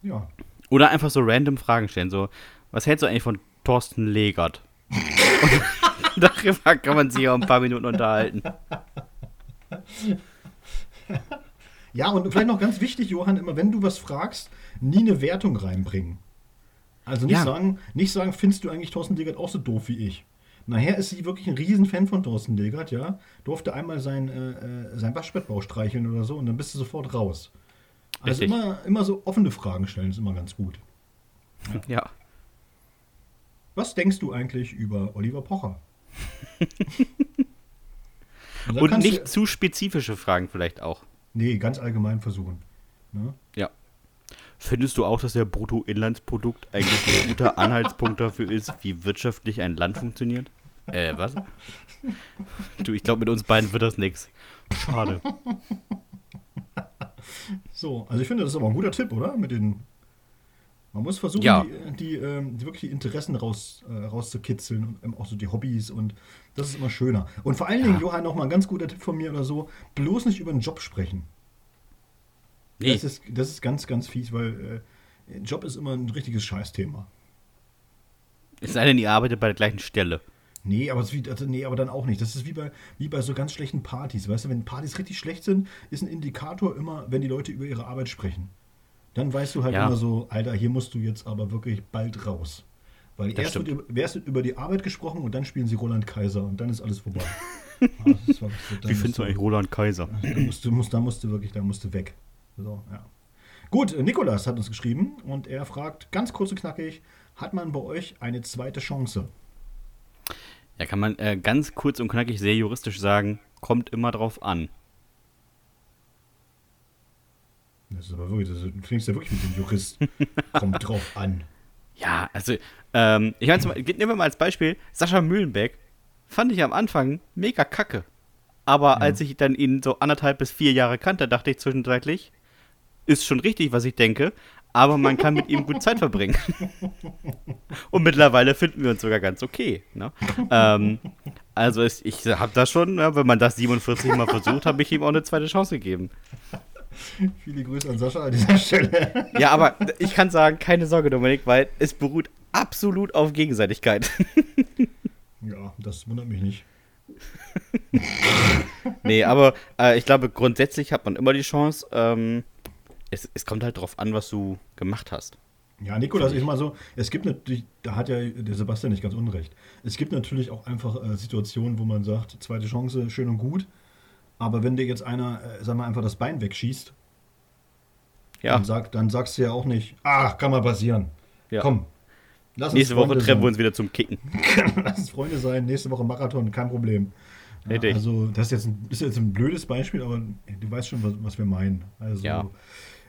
ja. Oder einfach so random Fragen stellen. So, was hältst du eigentlich von Thorsten Legert? <laughs> <laughs> <laughs> Darüber kann man sich auch ein paar Minuten unterhalten. ja, und vielleicht noch ganz wichtig, Johann, immer wenn du was fragst, nie eine Wertung reinbringen. Also nicht Ja. sagen, nicht sagen, findest du eigentlich Thorsten Legert auch so doof wie ich? Nachher ist sie wirklich ein Riesenfan von Thorsten Legert, ja. Durfte einmal sein, äh, äh, sein Waschbettbauch streicheln oder so und dann bist du sofort raus. Also Richtig. immer, immer so offene Fragen stellen ist immer ganz gut. Ja. Was denkst du eigentlich über Oliver Pocher? <laughs> Und Und nicht Du, zu spezifische Fragen vielleicht auch. nee, ganz allgemein versuchen. Ne? Ja. Findest du auch, dass der Bruttoinlandsprodukt eigentlich ein guter Anhaltspunkt dafür ist, wie wirtschaftlich ein Land funktioniert? Äh, was? Du, ich glaube, mit uns beiden wird das nix. Schade. So, also ich finde, das ist aber ein guter Tipp, oder? Mit den. Man muss versuchen, Ja. die, die, ähm, die wirklich die Interessen raus, äh, rauszukitzeln und ähm, auch so die Hobbys und das ist immer schöner. Und vor allen Dingen, Johann, noch mal ein ganz guter Tipp von mir oder so: bloß nicht über den Job sprechen. Nee, Das, ist, das ist ganz, ganz fies, weil äh, Job ist immer ein richtiges Scheißthema. es sei denn, ihr arbeitet bei der gleichen Stelle. Nee, aber, wie, also, nee, aber dann auch nicht. Das ist wie bei, wie bei so ganz schlechten Partys. Weißt du, wenn Partys richtig schlecht sind, ist ein Indikator immer, wenn die Leute über ihre Arbeit sprechen. Dann weißt du halt Ja. immer so, Alter, hier musst du jetzt aber wirklich bald raus. Weil Das erst wird, über, erst wird über die Arbeit gesprochen und dann spielen sie Roland Kaiser und dann ist alles vorbei. <laughs> Ah, das ist wirklich so, da Wie findest du eigentlich Roland Kaiser? Da musst du, musst, da musst du wirklich, da musst du weg. So, ja. Gut, Nikolas hat uns geschrieben und er fragt ganz kurz und knackig: Hat man bei euch eine zweite Chance? Ja, kann man äh, ganz kurz und knackig sehr juristisch sagen, kommt immer drauf an. Das ist aber wirklich, das, du klingst ja wirklich mit dem Jurist. Kommt <laughs> drauf an. Ja, also, ähm, ich meine, nehmen wir mal als Beispiel, Sascha Mühlenbeck fand ich am Anfang mega kacke. Aber als ich dann ihn so anderthalb bis vier Jahre kannte, dachte ich zwischenzeitlich, ist schon richtig, was ich denke, aber man kann mit ihm gut Zeit verbringen. <laughs> Und mittlerweile finden wir uns sogar ganz okay. Ne? Ähm, also es, ich habe das schon, ja, wenn man das 47 Mal versucht, habe ich ihm auch eine zweite Chance gegeben. <laughs> Viele Grüße an Sascha an dieser Stelle. Ja, aber ich kann sagen, keine Sorge, Dominik, weil es beruht absolut auf Gegenseitigkeit. Ja, das wundert mich nicht. <laughs> Nee, aber äh, ich glaube, grundsätzlich hat man immer die Chance. Ähm, es, es kommt halt drauf an, was du gemacht hast. Ja, Nikolas, ich mal so, es gibt natürlich, da hat ja der Sebastian nicht ganz unrecht. Es gibt natürlich auch einfach äh, Situationen, wo man sagt, zweite Chance, schön und gut. Aber wenn dir jetzt einer, äh, sag mal, einfach das Bein wegschießt, Ja, dann, sag, dann sagst du ja auch nicht, ach, kann mal passieren. ja. Komm. Lass uns Nächste Woche treffen wir sein. uns wieder zum Kicken. <laughs> Lass uns Freunde sein, nächste Woche Marathon, kein Problem. Ja, also, das ist jetzt, ein, ist jetzt ein blödes Beispiel, aber du weißt schon, was, was wir meinen. Also, Ja.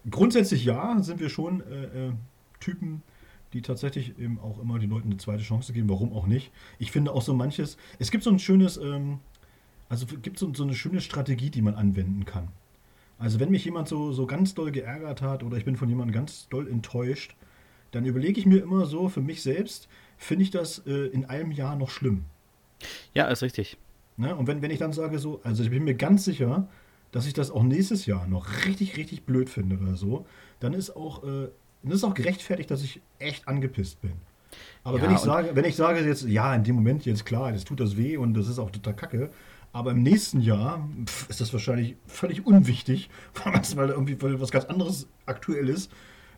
grundsätzlich ja, sind wir schon äh, äh, Typen, die tatsächlich eben auch immer den Leuten eine zweite Chance geben. Warum auch nicht? Ich finde auch so manches, es gibt so ein schönes, ähm, also es gibt so, so eine schöne Strategie, die man anwenden kann. Also wenn mich jemand so, so ganz doll geärgert hat oder ich bin von jemandem ganz doll enttäuscht, dann überlege ich mir immer so für mich selbst, finde ich das äh, in einem Jahr noch schlimm? Ja, ist richtig. Ne? Und wenn, wenn ich dann sage so, also ich bin mir ganz sicher, dass ich das auch nächstes Jahr noch richtig, richtig blöd finde oder so, dann ist auch, äh, dann ist auch gerechtfertigt, dass ich echt angepisst bin. Aber Ja, wenn ich sage, wenn ich sage jetzt, ja, in dem Moment jetzt klar, das tut das weh und das ist auch total kacke, aber im nächsten Jahr pf, ist das wahrscheinlich völlig unwichtig, <laughs> weil irgendwie was ganz anderes aktuell ist,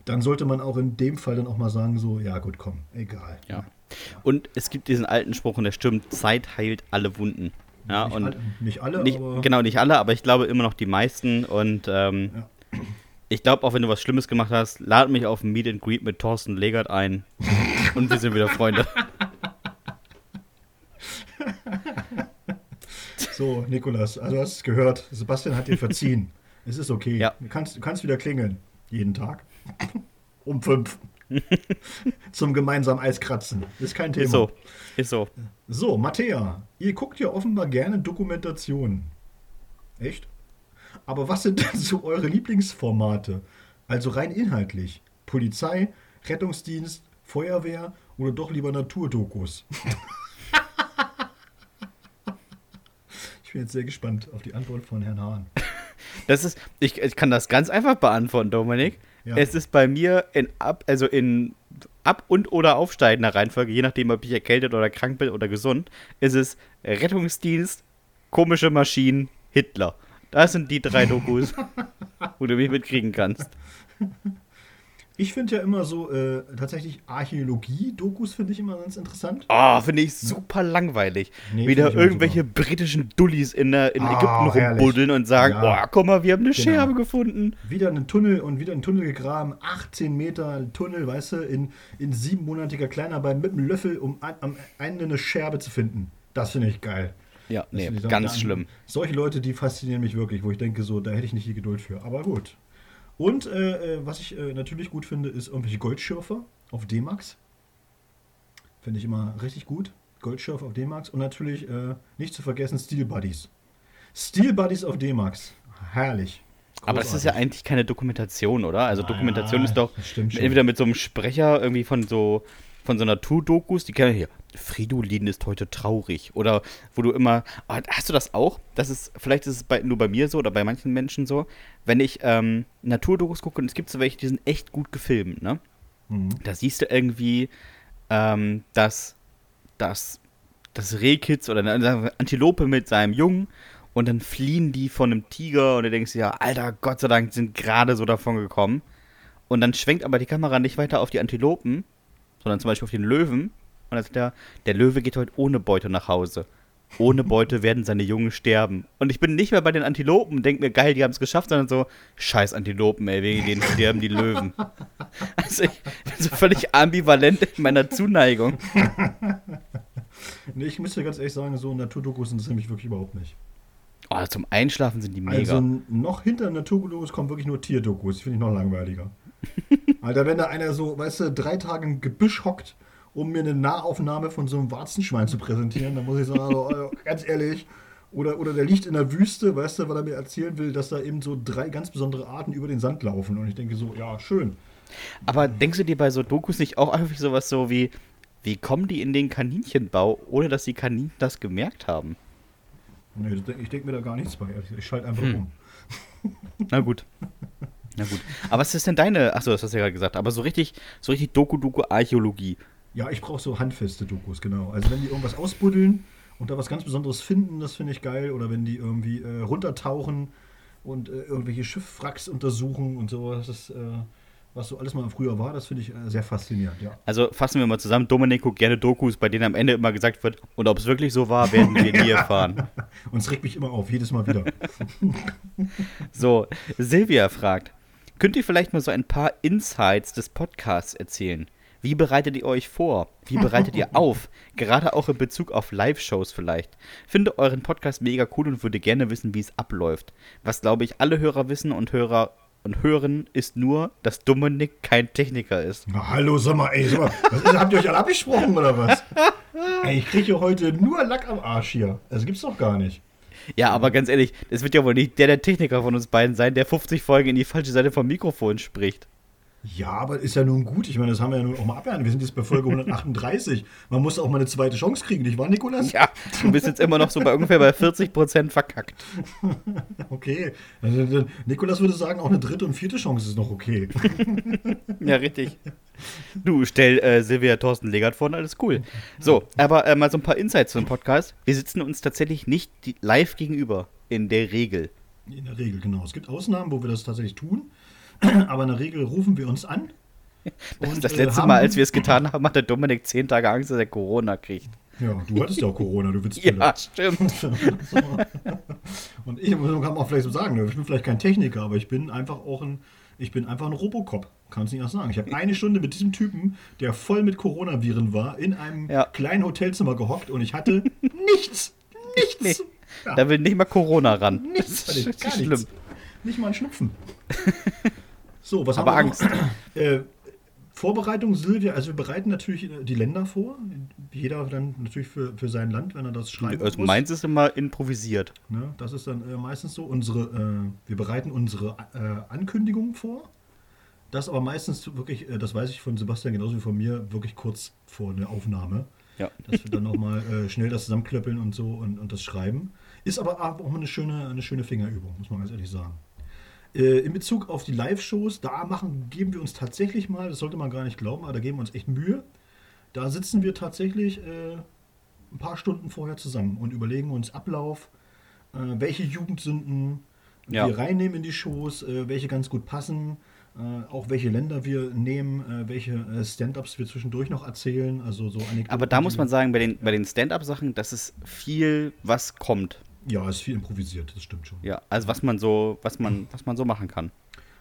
dann sollte man auch in dem Fall dann auch mal sagen, so, ja gut, komm, egal. Ja. Und es gibt diesen alten Spruch, und der stimmt, Zeit heilt alle Wunden. Ja, nicht, und alle, nicht alle, nicht, aber genau, nicht alle, aber ich glaube immer noch die meisten. Und ähm, Ja. ich glaube, auch wenn du was Schlimmes gemacht hast, lad mich auf ein Meet and Greet mit Thorsten Legert ein. <laughs> und wir sind wieder Freunde. <laughs> So, Nikolas, also du hast es gehört. Sebastian hat dir verziehen. <laughs> es ist okay. Ja. Du, kannst, du kannst wieder klingeln. Jeden Tag. <laughs> um fünf. <laughs> Zum gemeinsamen Eiskratzen. Ist kein Thema. Ist so. Ist so. So, Mattea, ihr guckt ja offenbar gerne Dokumentationen. Echt? Aber was sind denn so eure Lieblingsformate? Also rein inhaltlich. Polizei, Rettungsdienst, Feuerwehr oder doch lieber Naturdokus? ich bin jetzt sehr gespannt auf die Antwort von Herrn Hahn. <laughs> Das ist, ich, ich kann das ganz einfach beantworten, Dominik. Ja. Es ist bei mir in ab, also in ab und oder aufsteigender Reihenfolge, je nachdem, ob ich erkältet oder krank bin oder gesund, ist es Rettungsdienst, komische Maschinen, Hitler. Das sind die drei Dokus, wo du mich mitkriegen kannst. <laughs> Ich finde ja immer so, äh, tatsächlich Archäologie-Dokus finde ich immer ganz interessant. Oh, finde ich super langweilig. Nee, Wieder irgendwelche super. britischen Dullis in, der, in Ah, Ägypten herrlich. rumbuddeln und sagen, Ja. oh, guck mal, wir haben eine Genau. Scherbe gefunden. Wieder einen Tunnel und wieder einen Tunnel gegraben, 18 Meter Tunnel, weißt du, in, in siebenmonatiger Kleinarbeit mit einem Löffel, um an, am Ende eine Scherbe zu finden. Das finde ich geil. Ja, Das nee, ganz schlimm. Solche Leute, die faszinieren mich wirklich, wo ich denke, so, da hätte ich nicht die Geduld für. Aber gut. Und äh, äh, was ich äh, natürlich gut finde, ist irgendwelche Goldschürfer auf D-Max. Finde ich immer richtig gut. Goldschürfer auf D-Max. Und natürlich äh, nicht zu vergessen Steel Buddies. Steel Buddies auf D-Max. Herrlich. Aber das ist ja Großartig. eigentlich keine Dokumentation, oder? Also Ah, Dokumentation ist doch entweder mit so einem Sprecher irgendwie von so von so Naturdokus, die kennen hier. Fridolin ist heute traurig oder wo du immer ah, hast du das auch? Das ist vielleicht ist es bei, nur bei mir so oder bei manchen Menschen so, wenn ich ähm, Naturdokus gucke und es gibt so welche, die sind echt gut gefilmt, ne? Mhm. Da siehst du irgendwie, ähm, dass das das Rehkitz oder eine Antilope mit seinem Jungen und dann fliehen die von einem Tiger und du denkst dir, ja, Alter, Gott sei Dank sind gerade so davon gekommen. Und dann schwenkt aber die Kamera nicht weiter auf die Antilopen, sondern zum Beispiel auf den Löwen. Und dann sagt der, der Löwe geht heute ohne Beute nach Hause. Ohne Beute werden seine Jungen sterben. Und ich bin nicht mehr bei den Antilopen und denke mir, geil, die haben es geschafft, sondern so, scheiß Antilopen, ey, wegen denen sterben die Löwen. <laughs> Also ich bin so völlig ambivalent in meiner Zuneigung. <laughs> Nee, ich muss dir ganz ehrlich sagen, so Naturdokus sind es nämlich wirklich überhaupt nicht. Oh, zum Einschlafen sind die mega. Also noch hinter Naturdokus kommen wirklich nur Tierdokus. Die finde ich noch langweiliger. Alter, wenn da einer so, weißt du, drei Tage im Gebüsch hockt, um mir eine Nahaufnahme von so einem Warzenschwein zu präsentieren, dann muss ich sagen, also, also, ganz ehrlich, oder, oder der liegt in der Wüste, weißt du, weil er mir erzählen will, dass da eben so drei ganz besondere Arten über den Sand laufen. Und ich denke so, ja, schön. Aber denkst du dir bei so Dokus nicht auch häufig sowas so wie, wie kommen die in den Kaninchenbau, ohne dass die Kaninchen das gemerkt haben? Nee, ich denke mir da gar nichts bei. Ich schalte einfach Hm. um. Na gut. <laughs> Na gut. Aber was ist denn deine, achso, das hast du ja gerade gesagt, aber so richtig, so richtig Doku-Doku-Archäologie. Ja, ich brauche so handfeste Dokus, genau. Also wenn die irgendwas ausbuddeln und da was ganz Besonderes finden, das finde ich geil. Oder wenn die irgendwie äh, runtertauchen und äh, irgendwelche Schiffwracks untersuchen und so, das äh, was so alles mal früher war, das finde ich äh, sehr faszinierend, ja. Also fassen wir mal zusammen, Dominik guckt gerne Dokus, bei denen am Ende immer gesagt wird, und ob es wirklich so war, werden wir nie <laughs> erfahren. Und es regt mich immer auf, jedes Mal wieder. <laughs> So, Silvia fragt, könnt ihr vielleicht mal so ein paar Insights des Podcasts erzählen? Wie bereitet ihr euch vor? Wie bereitet ihr <laughs> auf? Gerade auch in Bezug auf Live-Shows vielleicht. Finde euren Podcast mega cool und würde gerne wissen, wie es abläuft. Was glaube ich alle Hörer wissen und Hörer und hören, ist nur, dass Dominik kein Techniker ist. Na, hallo, sag mal, ey, sag mal, ist, habt ihr euch alle abgesprochen oder was? <laughs> ey, ich kriege heute nur Lack am Arsch hier. Das gibt's doch gar nicht. Ja, aber ganz ehrlich, das wird ja wohl nicht der, der Techniker von uns beiden sein, der 50 Folgen in die falsche Seite vom Mikrofon spricht. Ja, aber ist ja nun gut. Ich meine, das haben wir ja nun auch mal abgehandelt. Wir sind jetzt bei Folge 138. <laughs> Man muss auch mal eine zweite Chance kriegen, nicht wahr, Nikolas? Ja, du bist jetzt immer noch so bei ungefähr bei 40% verkackt. <laughs> Okay. Also, Nikolas würde sagen, auch eine dritte und vierte Chance ist noch okay. <laughs> Ja, richtig. Du, stell äh, Silvia Thorsten Legert vor und alles cool. So, aber äh, mal so ein paar Insights zum Podcast. Wir sitzen uns tatsächlich nicht live gegenüber, in der Regel. In der Regel, genau. Es gibt Ausnahmen, wo wir das tatsächlich tun. <clears throat> Aber in der Regel rufen wir uns an. Das, und, das äh, letzte haben- Mal, als wir es getan haben, hatte Dominik zehn Tage Angst, dass er Corona kriegt. Ja, du hattest ja auch Corona, du Witzpille. <laughs> Ja, stimmt. <laughs> Und ich kann man auch vielleicht so sagen, ich bin vielleicht kein Techniker, aber ich bin einfach auch ein, ich bin einfach ein Robocop. Kannst nicht anders sagen. Ich habe eine Stunde mit diesem Typen, der voll mit Coronaviren war, in einem Ja. kleinen Hotelzimmer gehockt und ich hatte <laughs> nichts. Nichts. Nee. Ja, Da will nicht mal Corona ran. nichts. Das ist gar schlimm. nichts. Nicht mal ein Schnupfen. So, was Aber haben wir Angst. noch? Äh, Vorbereitung, Silvia, also wir bereiten natürlich äh, die Länder vor. Jeder dann natürlich für, für sein Land, wenn er das schreibt. Also meins ist immer improvisiert. Ne, das ist dann äh, meistens so. Unsere, äh, wir bereiten unsere äh, Ankündigungen vor. Das aber meistens wirklich, äh, das weiß ich von Sebastian genauso wie von mir, wirklich kurz vor der Aufnahme. Ja. Dass wir dann nochmal äh, schnell das zusammenklöppeln und so und, und das schreiben. Ist aber auch mal eine schöne, eine schöne Fingerübung, muss man ganz ehrlich sagen. Äh, in Bezug auf die Live-Shows, da machen, geben wir uns tatsächlich mal, das sollte man gar nicht glauben, aber da geben wir uns echt Mühe. Da sitzen wir tatsächlich äh, ein paar Stunden vorher zusammen und überlegen uns Ablauf, äh, welche Jugendsünden Ja. wir reinnehmen in die Shows, äh, welche ganz gut passen, äh, auch welche Länder wir nehmen, welche Stand-ups wir zwischendurch noch erzählen. Also so Anekdoten, Aber da muss man sagen, bei den, bei den Stand-up-Sachen, das ist viel, was kommt. Ja, ist viel improvisiert, das stimmt schon. Ja, also was man so, was man, was man so machen kann.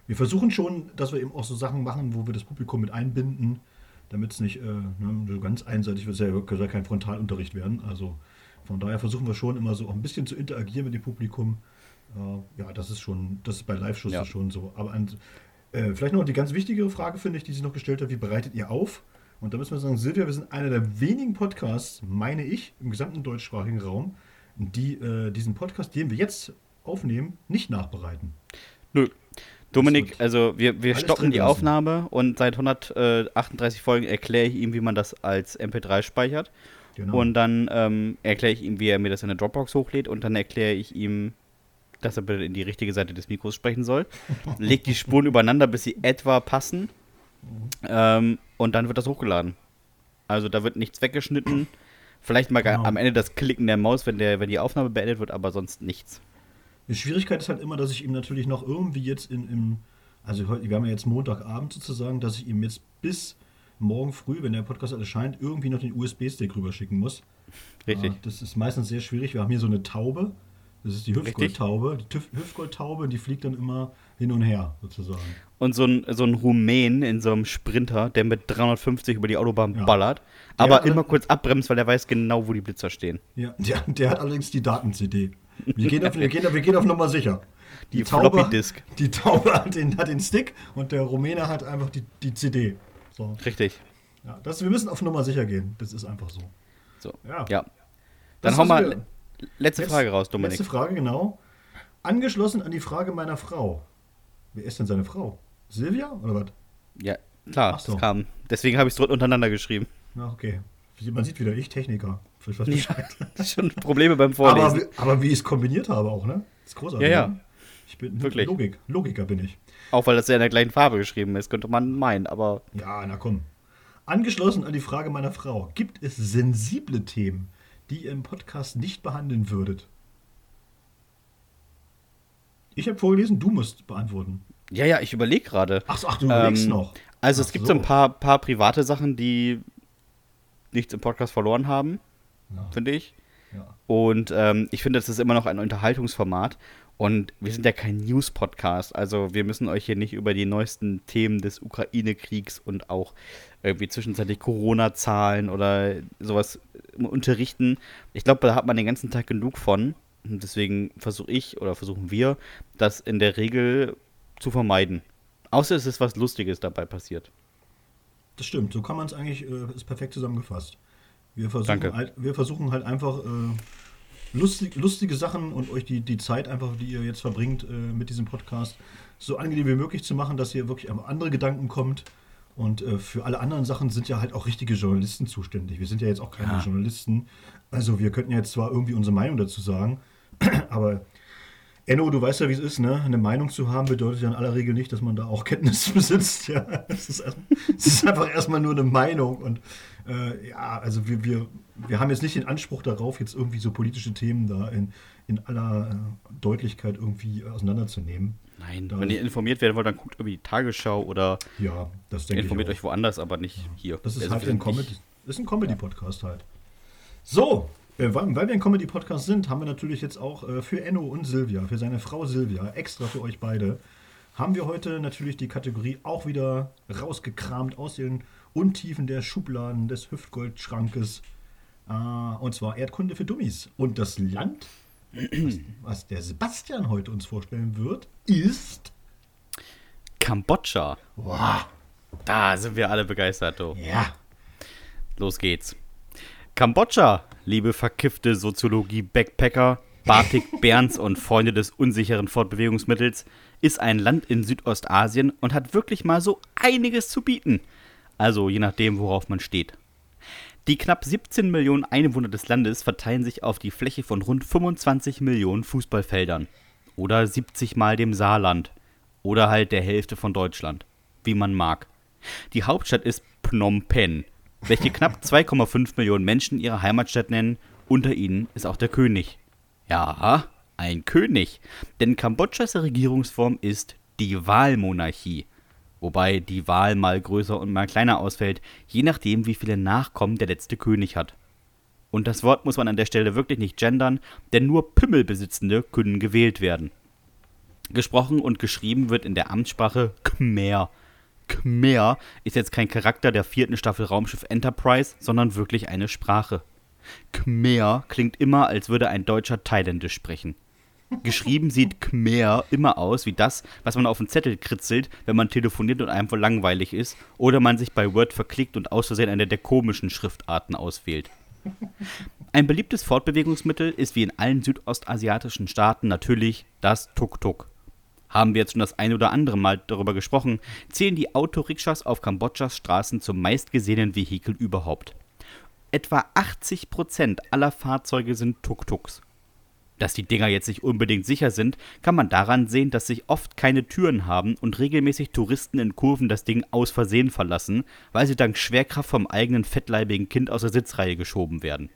Wir versuchen schon, dass wir eben auch so Sachen machen, wo wir das Publikum mit einbinden, damit es nicht äh, ne, so ganz einseitig wird. Es ja, soll kein Frontalunterricht werden. Also von daher versuchen wir schon immer so auch ein bisschen zu interagieren mit dem Publikum. Äh, ja, das ist schon, das ist bei Live-Shows ja. schon so. Aber an, äh, vielleicht noch die ganz wichtigere Frage, finde ich, die sie noch gestellt hat: Wie bereitet ihr auf? Und da müssen wir sagen, Silvia, wir sind einer der wenigen Podcasts, meine ich, im gesamten deutschsprachigen Raum, die äh, diesen Podcast, den wir jetzt aufnehmen, nicht nachbereiten. Nö. Dominik, also wir, wir stoppen die lassen. Aufnahme und seit 138 Folgen erkläre ich ihm, wie man das als MP3 speichert. Genau. Und dann ähm, erkläre ich ihm, wie er mir das in der Dropbox hochlädt und dann erkläre ich ihm, dass er bitte in die richtige Seite des Mikros sprechen soll. <laughs> Legt die Spuren übereinander, bis sie etwa passen. Ähm, und dann wird das hochgeladen. Also da wird nichts weggeschnitten. Vielleicht mal Genau. am Ende das Klicken der Maus, wenn, der, wenn die Aufnahme beendet wird, aber sonst nichts. Die Schwierigkeit ist halt immer, dass ich ihm natürlich noch irgendwie jetzt in, im, also heute, wir haben ja jetzt Montagabend sozusagen, dass ich ihm jetzt bis morgen früh, wenn der Podcast erscheint, irgendwie noch den USB-Stick rüberschicken muss. Richtig. Ja, das ist meistens sehr schwierig. Wir haben hier so eine Taube. Das ist die Hüftgoldtaube. Die Tüf- Hüftgoldtaube, die fliegt dann immer hin und her, sozusagen. Und so ein, so ein Rumän in so einem Sprinter, der mit 350 über die Autobahn Ja. ballert, aber hat- immer kurz abbremst, weil er weiß genau, wo die Blitzer stehen. Ja, <laughs> der, der hat allerdings die Daten-CD. Wir gehen, auf, wir, gehen, auf- wir gehen auf Nummer sicher. Die Floppy Disk. Die Taube hat den, hat den Stick und der Rumäne hat einfach die, die CD. So. Richtig. Ja, das, wir müssen auf Nummer sicher gehen. Das ist einfach so. So. Ja. Ja. Das Dann hau ist mal le- letzte Frage raus, Dominik. Letzte Frage, genau. Angeschlossen an die Frage meiner Frau. Wer ist denn seine Frau? Silvia oder was? Ja, klar, Ach so. das kam. Deswegen habe ich es dort untereinander geschrieben. Na, okay. Man sieht wieder, ich Techniker. <laughs> Ich weiß Bescheid. <laughs> Schon Probleme beim aber, Vorlesen. wie- aber wie ich es kombiniert habe auch, ne? ist großartig. Ja, ja. ne? Ich bin Wirklich. Logik. Logiker bin ich. Auch weil das ja in der gleichen Farbe geschrieben ist, könnte man meinen, aber Ja, na komm. Angeschlossen an die Frage meiner Frau. Gibt es sensible Themen, die ihr im Podcast nicht behandeln würdet? Ich habe vorgelesen, du musst beantworten. ja, ja, ich überlege gerade. Ach so, ach, du überlegst Ähm, noch. Also Ach es gibt so ein paar, paar private Sachen, die nichts im Podcast verloren haben, Ja, finde ich. ja. Und ähm, ich finde, das ist immer noch ein Unterhaltungsformat. Und wir sind ja kein News-Podcast. Also wir müssen euch hier nicht über die neuesten Themen des Ukraine-Kriegs und auch irgendwie zwischenzeitlich Corona-Zahlen oder sowas äh, unterrichten. Ich glaube, da hat man den ganzen Tag genug von. Und deswegen versuche ich oder versuchen wir, das in der Regel zu vermeiden. Außer es ist was Lustiges dabei passiert. Das stimmt, so kann man es eigentlich, äh, ist perfekt zusammengefasst. Wir versuchen, Danke. Halt, wir versuchen halt einfach äh, lustig, lustige Sachen und euch die, die Zeit einfach, die ihr jetzt verbringt äh, mit diesem Podcast, so angenehm wie möglich zu machen, dass ihr wirklich an andere Gedanken kommt. Und äh, für alle anderen Sachen sind ja halt auch richtige Journalisten zuständig. Wir sind ja jetzt auch keine Ja. Journalisten. Also wir könnten ja jetzt zwar irgendwie unsere Meinung dazu sagen, <clears throat> aber Enno, du weißt ja, wie es ist, ne? Eine Meinung zu haben bedeutet ja in aller Regel nicht, dass man da auch Kenntnis <laughs> besitzt. Ja, es ist, erst- es ist einfach erstmal nur eine Meinung. Und äh, ja, also wir, wir, wir haben jetzt nicht den Anspruch darauf, jetzt irgendwie so politische Themen da in, in aller äh, Deutlichkeit irgendwie auseinanderzunehmen. Nein, Da- wenn ihr informiert werden wollt, dann guckt irgendwie die Tagesschau oder Ja, das denke ich. informiert auch. euch woanders, aber nicht hier. Das ist Also halt ein Comedy, ist ein Comedy-Podcast halt. So, äh, weil, weil wir ein Comedy-Podcast sind, haben wir natürlich jetzt auch äh, für Enno und Silvia, für seine Frau Silvia, extra für euch beide, haben wir heute natürlich die Kategorie auch wieder rausgekramt aus den Untiefen der Schubladen des Hüftgoldschrankes. Äh, und zwar Erdkunde für Dummies. Und das Land, was, was der Sebastian heute uns vorstellen wird, ist. Kambodscha. Wow, Da sind wir alle begeistert, du. ja. Los geht's. Kambodscha, liebe verkiffte Soziologie-Backpacker, Bartik, <laughs> Berns und Freunde des unsicheren Fortbewegungsmittels, ist ein Land in Südostasien und hat wirklich mal so einiges zu bieten. Also je nachdem, worauf man steht. Die knapp 17 Millionen Einwohner des Landes verteilen sich auf die Fläche von rund 25 Millionen Fußballfeldern. Oder 70 mal dem Saarland. Oder halt der Hälfte von Deutschland. Wie man mag. Die Hauptstadt ist Phnom Penh, welche <laughs> knapp 2,5 Millionen Menschen ihre Heimatstadt nennen. Unter ihnen ist auch der König. Ja, ein König. Denn Kambodschas Regierungsform ist die Wahlmonarchie. Wobei die Wahl mal größer und mal kleiner ausfällt, je nachdem, wie viele Nachkommen der letzte König hat. Und das Wort muss man an der Stelle wirklich nicht gendern, denn nur Pimmelbesitzende können gewählt werden. Gesprochen und geschrieben wird in der Amtssprache Khmer. Khmer ist jetzt kein Charakter der vierten Staffel Raumschiff Enterprise, sondern wirklich eine Sprache. Khmer klingt immer, als würde ein Deutscher Thailändisch sprechen. Geschrieben sieht Khmer immer aus wie das, was man auf den Zettel kritzelt, wenn man telefoniert und einfach langweilig ist oder man sich bei Word verklickt und aus Versehen eine der komischen Schriftarten auswählt. Ein beliebtes Fortbewegungsmittel ist wie in allen südostasiatischen Staaten natürlich das Tuk-Tuk. Haben wir jetzt schon das ein oder andere Mal darüber gesprochen, zählen die Autorikschas auf Kambodschas Straßen zum meistgesehenen Vehikel überhaupt. Etwa 80% aller Fahrzeuge sind Tuk-Tuks. Dass die Dinger jetzt nicht unbedingt sicher sind, kann man daran sehen, dass sich oft keine Türen haben und regelmäßig Touristen in Kurven das Ding aus Versehen verlassen, weil sie dank Schwerkraft vom eigenen fettleibigen Kind aus der Sitzreihe geschoben werden.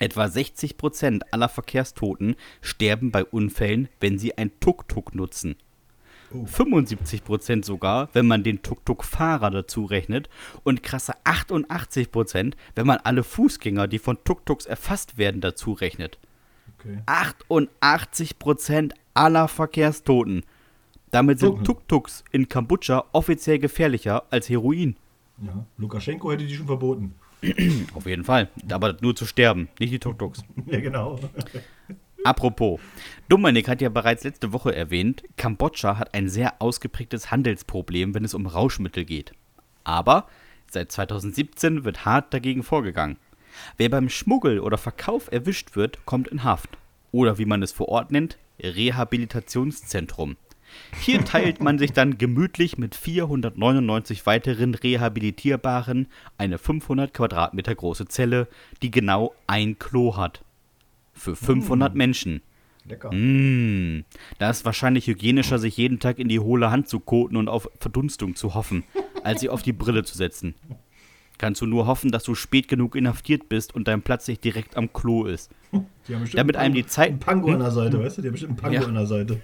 Etwa 60% aller Verkehrstoten sterben bei Unfällen, wenn sie ein Tuk-Tuk nutzen. Oh. 75% sogar, wenn man den Tuk-Tuk-Fahrer dazu rechnet und krasse 88%, wenn man alle Fußgänger, die von Tuk-Tuks erfasst werden, dazu rechnet. Okay. 88% aller Verkehrstoten. Damit sind Mhm. Tuk-Tuks in Kambodscha offiziell gefährlicher als Heroin. Ja. Lukaschenko hätte die schon verboten. <clears throat> Auf jeden Fall. Aber nur zu sterben, nicht die Tuk-Tuks. <laughs> ja, genau. Apropos, Dominik hat ja bereits letzte Woche erwähnt, Kambodscha hat ein sehr ausgeprägtes Handelsproblem, wenn es um Rauschmittel geht. Aber seit 2017 wird hart dagegen vorgegangen. Wer beim Schmuggel oder Verkauf erwischt wird, kommt in Haft. Oder wie man es vor Ort nennt, Rehabilitationszentrum. Hier teilt man sich dann gemütlich mit 499 weiteren rehabilitierbaren eine 500 Quadratmeter große Zelle, die genau ein Klo hat. Für 500 Menschen. Lecker. Mmh, da ist wahrscheinlich hygienischer, sich jeden Tag in die hohle Hand zu koten und auf Verdunstung zu hoffen, als sich auf die Brille zu setzen. Kannst du nur hoffen, dass du spät genug inhaftiert bist und dein Platz nicht direkt am Klo ist. Die haben bestimmt Damit einen einem die Zeit- Einen Pango an der Seite, weißt du? Die haben bestimmt einen Pango Ja. an der Seite.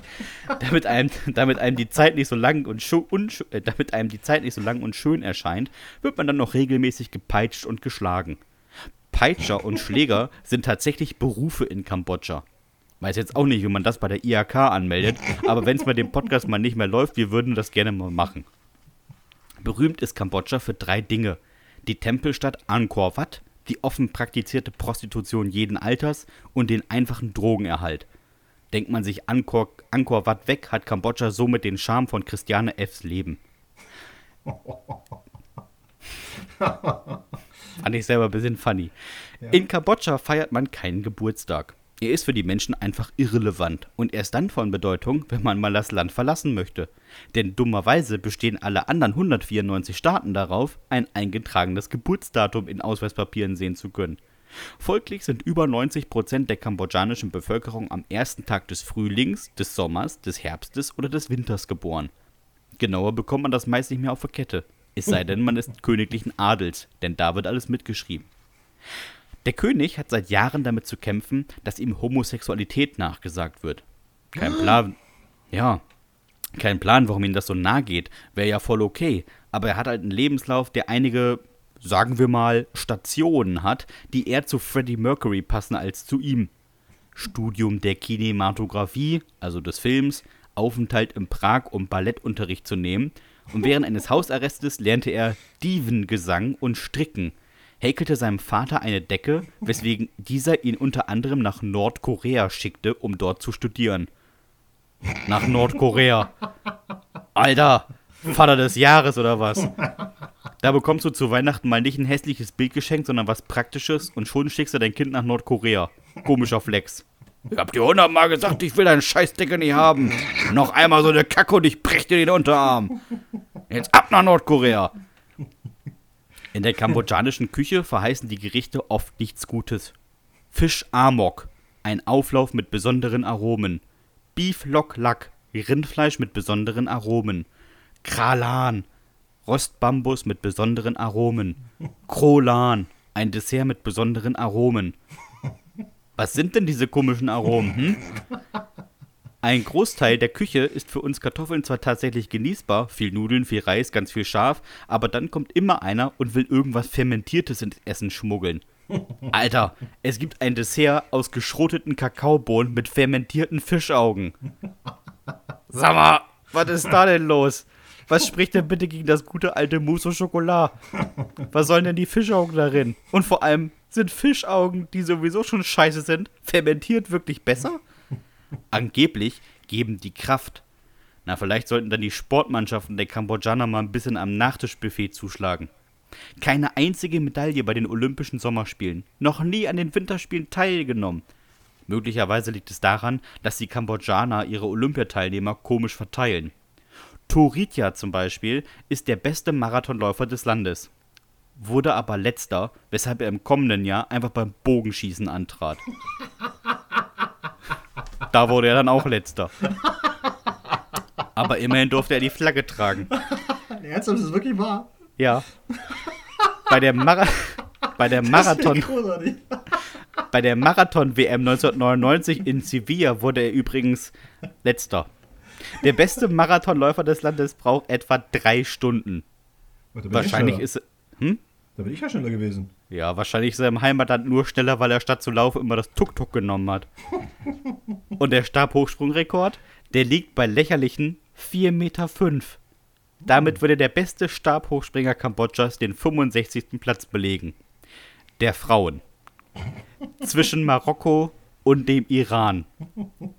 <laughs> Damit einem, damit einem die Zeit nicht so lang und unsch- äh, damit einem die Zeit nicht so lang und schön erscheint, wird man dann noch regelmäßig gepeitscht und geschlagen. Peitscher und Schläger sind tatsächlich Berufe in Kambodscha. Weiß jetzt auch nicht, wie man das bei der IHK anmeldet, aber wenn es bei dem Podcast mal nicht mehr läuft, wir würden das gerne mal machen. Berühmt ist Kambodscha für drei Dinge. Die Tempelstadt Angkor Wat, die offen praktizierte Prostitution jeden Alters und den einfachen Drogenerhalt. Denkt man sich Angkor, Angkor Wat weg, hat Kambodscha somit den Charme von Christiane Fs Leben. <laughs> Fand ich selber ein bisschen funny. In Kambodscha feiert man keinen Geburtstag. Er ist für die Menschen einfach irrelevant und erst dann von Bedeutung, wenn man mal das Land verlassen möchte. Denn dummerweise bestehen alle anderen 194 Staaten darauf, ein eingetragenes Geburtsdatum in Ausweispapieren sehen zu können. Folglich sind über 90% der kambodschanischen Bevölkerung am ersten Tag des Frühlings, des Sommers, des Herbstes oder des Winters geboren. Genauer bekommt man das meist nicht mehr auf der Kette. Es sei <laughs> denn, man ist königlichen Adels, denn da wird alles mitgeschrieben. Der König hat seit Jahren damit zu kämpfen, dass ihm Homosexualität nachgesagt wird. Kein Plan. Ja, kein Plan, warum ihm das so nahe geht. Wäre ja voll okay. Aber er hat halt einen Lebenslauf, der einige, sagen wir mal, Stationen hat, die eher zu Freddie Mercury passen als zu ihm. Studium der Kinematografie, also des Films, Aufenthalt in Prag, um Ballettunterricht zu nehmen. Und während eines Hausarrestes lernte er Dievengesang und Stricken, häkelte seinem Vater eine Decke, weswegen dieser ihn unter anderem nach Nordkorea schickte, um dort zu studieren. Nach Nordkorea. Alter, Vater des Jahres oder was? Da bekommst du zu Weihnachten mal nicht ein hässliches Bild geschenkt, sondern was Praktisches und schon schickst du dein Kind nach Nordkorea. Komischer Flex. Ich hab dir hundertmal gesagt, ich will deinen Scheißdecke nicht haben. Noch einmal so eine Kacke und ich brech dir den Unterarm. Jetzt ab nach Nordkorea. In der kambodschanischen Küche verheißen die Gerichte oft nichts Gutes. Fisch Amok, ein Auflauf mit besonderen Aromen. Beef Lok Lak, Rindfleisch mit besonderen Aromen. Kralan, Rostbambus mit besonderen Aromen. Krolan, ein Dessert mit besonderen Aromen. Was sind denn diese komischen Aromen? Hm? Ein Großteil der Küche ist für uns Kartoffeln zwar tatsächlich genießbar, viel Nudeln, viel Reis, ganz viel Schaf, aber dann kommt immer einer und will irgendwas Fermentiertes ins Essen schmuggeln. <laughs> Alter, es gibt ein Dessert aus geschroteten Kakaobohnen mit fermentierten Fischaugen. Sag mal, was ist da denn los? Was spricht denn bitte gegen das gute alte Mousse au Chocolat? Was sollen denn die Fischaugen darin? Und vor allem, sind Fischaugen, die sowieso schon scheiße sind, fermentiert wirklich besser? Angeblich geben die Kraft. Na, vielleicht sollten dann die Sportmannschaften der Kambodschaner mal ein bisschen am Nachtischbuffet zuschlagen. Keine einzige Medaille bei den Olympischen Sommerspielen. Noch nie an den Winterspielen teilgenommen. Möglicherweise liegt es daran, dass die Kambodschaner ihre Olympiateilnehmer komisch verteilen. Toritja zum Beispiel ist der beste Marathonläufer des Landes. Wurde aber letzter, weshalb er im kommenden Jahr einfach beim Bogenschießen antrat. Da wurde er dann auch letzter. Aber immerhin durfte er die Flagge tragen. Ernsthaft, ist das wirklich wahr? Ja. Bei der, Mara bei der Marathon, bei der Marathon WM 1999 in Sevilla wurde er übrigens letzter. Der beste Marathonläufer des Landes braucht etwa drei Stunden. Warte, Wahrscheinlich ist. Hm? Da bin ich ja schneller gewesen. Ja, wahrscheinlich ist er im Heimatland nur schneller, weil er statt zu laufen immer das Tuk-Tuk genommen hat. <laughs> Und der Stabhochsprungrekord, der liegt bei lächerlichen 4,5 Meter. Damit würde der beste Stabhochspringer Kambodschas den 65. Platz belegen. Der Frauen. <laughs> Zwischen Marokko und dem Iran.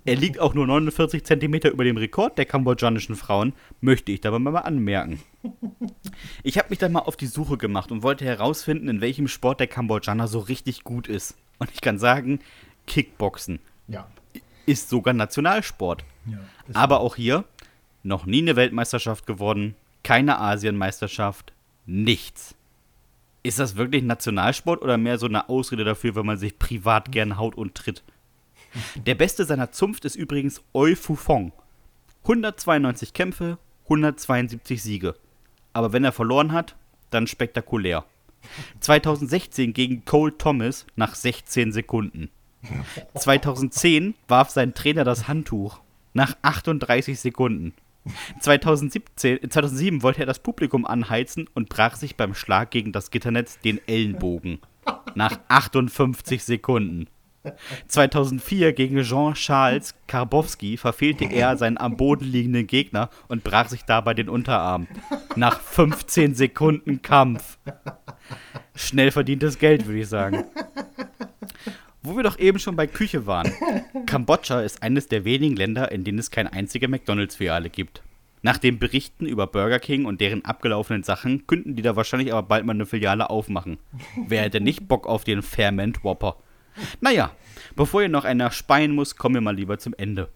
Er liegt auch nur 49 Zentimeter über dem Rekord der kambodschanischen Frauen, möchte ich dabei mal anmerken. Ich habe mich dann mal auf die Suche gemacht und wollte herausfinden, in welchem Sport der Kambodschaner so richtig gut ist. Und ich kann sagen, Kickboxen Ja. ist sogar Nationalsport. ja Aber auch hier noch nie eine Weltmeisterschaft gewonnen, keine Asienmeisterschaft, nichts. Ist das wirklich Nationalsport oder mehr so eine Ausrede dafür, wenn man sich privat gern haut und tritt? Der beste seiner Zunft ist übrigens Oi Fufong. 192 Kämpfe, 172 Siege. Aber wenn er verloren hat, dann spektakulär. 2016 gegen Cole Thomas nach 16 Sekunden. 2010 warf sein Trainer das Handtuch nach 38 Sekunden. 2017, äh, 2007 wollte er das Publikum anheizen und brach sich beim Schlag gegen das Gitternetz den Ellenbogen. Nach 58 Sekunden. 2004 gegen Jean-Charles Karbowski verfehlte er seinen am Boden liegenden Gegner und brach sich dabei den Unterarm. Nach 15 Sekunden Kampf. Schnell verdientes Geld, würde ich sagen. Wo wir doch eben schon bei Küche waren. Kambodscha ist eines der wenigen Länder, in denen es keine einzige McDonalds-Filiale gibt. Nach den Berichten über Burger King und deren abgelaufenen Sachen könnten die da wahrscheinlich aber bald mal eine Filiale aufmachen. Wer hätte nicht Bock auf den Fairment Whopper? Naja, bevor ihr noch einer speien muss, kommen wir mal lieber zum Ende.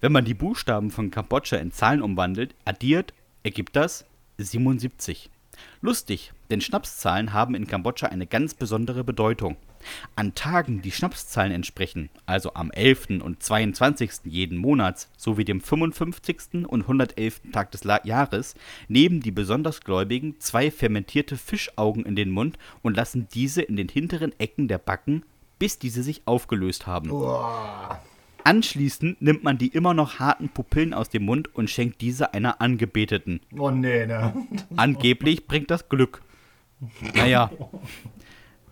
Wenn man die Buchstaben von Kambodscha in Zahlen umwandelt, addiert, ergibt das 77. Lustig, denn Schnapszahlen haben in Kambodscha eine ganz besondere Bedeutung. An Tagen, die Schnapszahlen entsprechen, also am 11. und 22. jeden Monats sowie dem 55. und 111. Tag des Jahres, nehmen die besonders Gläubigen zwei fermentierte Fischaugen in den Mund und lassen diese in den hinteren Ecken der Backen, bis diese sich aufgelöst haben. Boah. Anschließend nimmt man die immer noch harten Pupillen aus dem Mund und schenkt diese einer Angebeteten. Oh nee, ne? Angeblich bringt das Glück. Naja.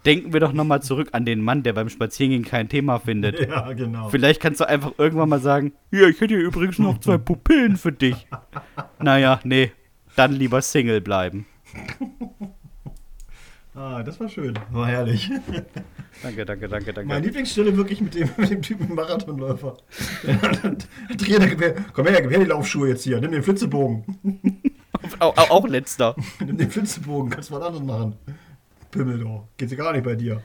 Denken wir doch nochmal zurück an den Mann, der beim Spazierengehen kein Thema findet. Ja, genau. Vielleicht kannst du einfach irgendwann mal sagen, hier, ich hätte hier übrigens noch zwei Pupillen für dich. Naja, nee, dann lieber Single bleiben. Ah, das war schön. War herrlich. Danke, danke, danke, Meine danke. Lieblingsstelle wirklich mit dem, <laughs> mit dem Typen Marathonläufer. <laughs> Trainer, Gewehr. komm her, gib her die Laufschuhe jetzt hier. Nimm den Flitzebogen. <laughs> Auch, auch, auch letzter. Nimm den Flitzebogen, kannst du was anderes machen. Pimmel doch. Geht's ja gar nicht bei dir.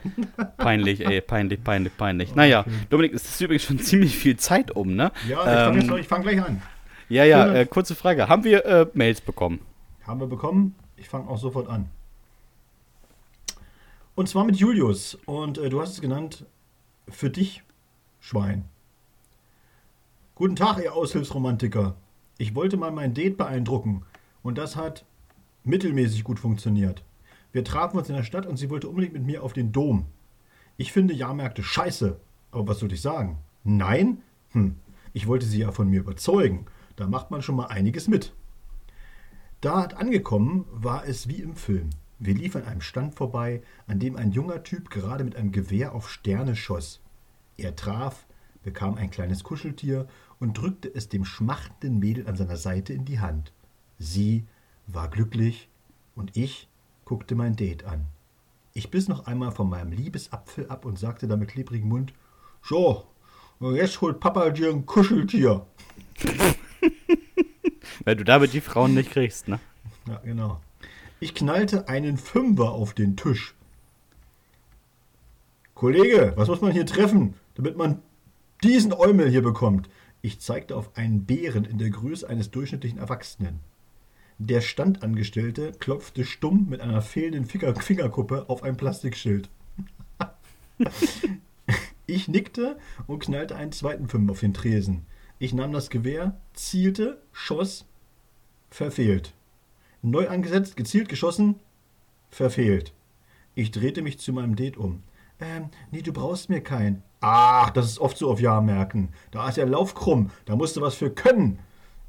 Peinlich, ey, peinlich, peinlich, peinlich. Naja, Dominik, es ist übrigens schon ziemlich viel Zeit um, ne? Ja, ich fange ähm, fang, ich fang gleich an. ja, ja, äh, kurze Frage. Haben wir äh, Mails bekommen? Haben wir bekommen. Ich fange auch sofort an. Und zwar mit Julius. Und äh, du hast es genannt, für dich, Schwein. Guten Tag, ihr Aushilfsromantiker. Ich wollte mal mein Date beeindrucken. Und das hat mittelmäßig gut funktioniert. Wir trafen uns in der Stadt und sie wollte unbedingt mit mir auf den Dom. Ich finde Jahrmärkte scheiße. Aber was soll ich sagen? Nein? Hm. Ich wollte sie ja von mir überzeugen. Da macht man schon mal einiges mit. Dort angekommen war es wie im Film. Wir liefen an einem Stand vorbei, an dem ein junger Typ gerade mit einem Gewehr auf Sterne schoss. Er traf, bekam ein kleines Kuscheltier und drückte es dem schmachtenden Mädel an seiner Seite in die Hand. Sie war glücklich und ich guckte mein Date an. Ich biss noch einmal von meinem Liebesapfel ab und sagte dann mit klebrigem Mund: So, jetzt holt Papa dir ein Kuscheltier. <laughs> Weil du damit die Frauen nicht kriegst, ne? Ja, genau. Ich knallte einen Fünfer auf den Tisch. Kollege, was muss man hier treffen, damit man diesen Eumel hier bekommt? Ich zeigte auf einen Bären in der Größe eines durchschnittlichen Erwachsenen. Der Standangestellte klopfte stumm mit einer fehlenden Finger Fingerkuppe auf ein Plastikschild. <laughs> Ich nickte und knallte einen zweiten Fünfer auf den Tresen. Ich nahm das Gewehr, zielte, schoss, verfehlt. Neu angesetzt, gezielt geschossen, verfehlt. Ich drehte mich zu meinem Date um. Ähm, nee, du brauchst mir keinen. Ach, das ist oft so auf Jahrmärkten. Da ist der Lauf krumm, da musst du was für können.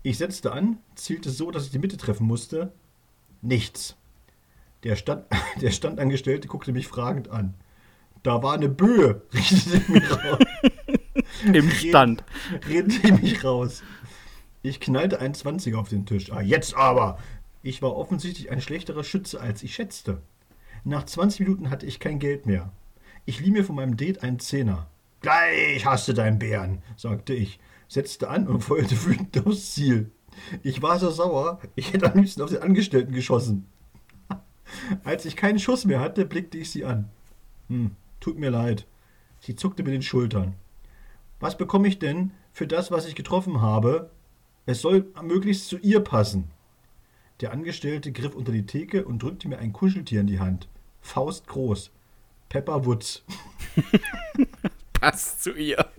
Ich setzte an, zielte so, dass ich die Mitte treffen musste. Nichts. Der, Stand, <laughs> der Standangestellte guckte mich fragend an. Da war eine Böe, <laughs> richtete mich raus. <laughs> Im Stand. Redete mich raus. Ich knallte einen 20er auf den Tisch. Ah, jetzt aber! Ich war offensichtlich ein schlechterer Schütze, als ich schätzte. Nach 20 Minuten hatte ich kein Geld mehr. Ich lieh mir von meinem Date einen Zehner. Gleich hast deinen Bären, sagte ich, setzte an und <laughs> feuerte wütend aufs Ziel. Ich war so sauer, ich hätte am liebsten auf den Angestellten geschossen. <laughs> Als ich keinen Schuss mehr hatte, blickte ich sie an. Hm, tut mir leid. Sie zuckte mit den Schultern. Was bekomme ich denn für das, was ich getroffen habe? Es soll möglichst zu ihr passen. Der Angestellte griff unter die Theke und drückte mir ein Kuscheltier in die Hand. Faust groß. Pepper Woods. <laughs> Passt zu ihr. <laughs>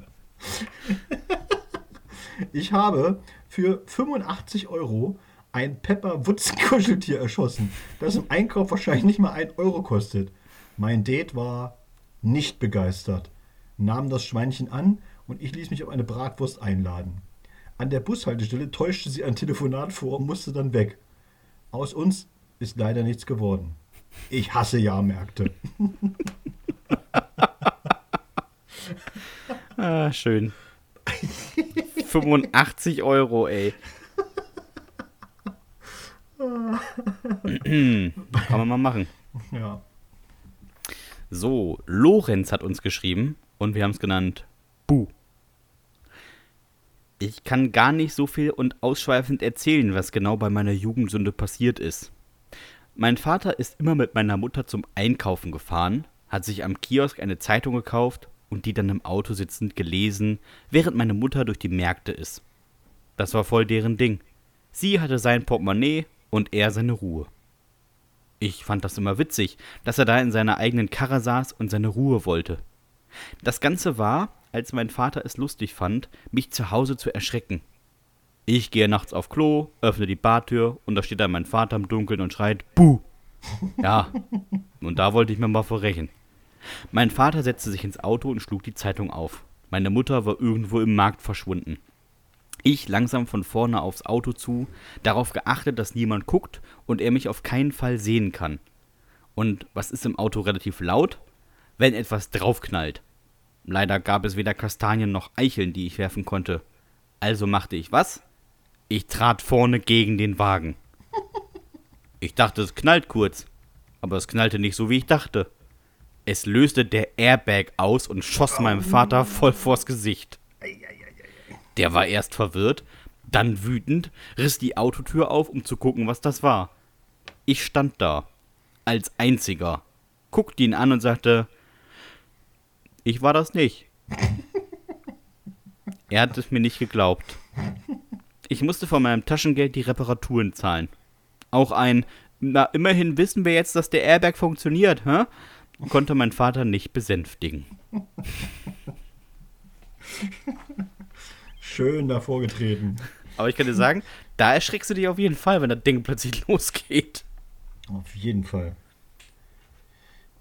Ich habe für 85 Euro ein Pepper Woods <laughs> Kuscheltier erschossen, das im Einkauf wahrscheinlich nicht mal ein Euro kostet. Mein Date war nicht begeistert, nahm das Schweinchen an und ich ließ mich auf eine Bratwurst einladen. An der Bushaltestelle täuschte sie ein Telefonat vor und musste dann weg. Aus uns ist leider nichts geworden. Ich hasse Jahrmärkte. <laughs> ah, schön. 85 Euro, ey. <laughs> Kann man mal machen. Ja. So, Lorenz hat uns geschrieben und wir haben es genannt Bu. Ich kann gar nicht so viel und ausschweifend erzählen, was genau bei meiner Jugendsünde passiert ist. Mein Vater ist immer mit meiner Mutter zum Einkaufen gefahren, hat sich am Kiosk eine Zeitung gekauft und die dann im Auto sitzend gelesen, während meine Mutter durch die Märkte ist. Das war voll deren Ding. Sie hatte sein Portemonnaie und er seine Ruhe. Ich fand das immer witzig, dass er da in seiner eigenen Karre saß und seine Ruhe wollte. Das Ganze war, als mein Vater es lustig fand, mich zu Hause zu erschrecken. Ich gehe nachts auf Klo, öffne die Badtür und da steht dann mein Vater im Dunkeln und schreit Buh. <laughs> Ja, und da wollte ich mir mal verrechen. Mein Vater setzte sich ins Auto und schlug die Zeitung auf. Meine Mutter war irgendwo im Markt verschwunden. Ich langsam von vorne aufs Auto zu, darauf geachtet, dass niemand guckt und er mich auf keinen Fall sehen kann. Und was ist im Auto relativ laut? Wenn etwas draufknallt. Leider gab es weder Kastanien noch Eicheln, die ich werfen konnte. Also machte ich was? Ich trat vorne gegen den Wagen. <laughs> Ich dachte, es knallt kurz, aber es knallte nicht so, wie ich dachte. Es löste der Airbag aus und schoss meinem Vater voll vors Gesicht. Der war erst verwirrt, dann wütend, riss die Autotür auf, um zu gucken, was das war. Ich stand da, als einziger, guckte ihn an und sagte, ich war das nicht. er hat es mir nicht geglaubt. Ich musste von meinem Taschengeld die Reparaturen zahlen. Auch ein, na, immerhin wissen wir jetzt, dass der Airbag funktioniert, hä? konnte mein Vater nicht besänftigen. Schön davor getreten. Aber ich kann dir sagen, da erschreckst du dich auf jeden Fall, wenn das Ding plötzlich <laughs> losgeht. Auf jeden Fall.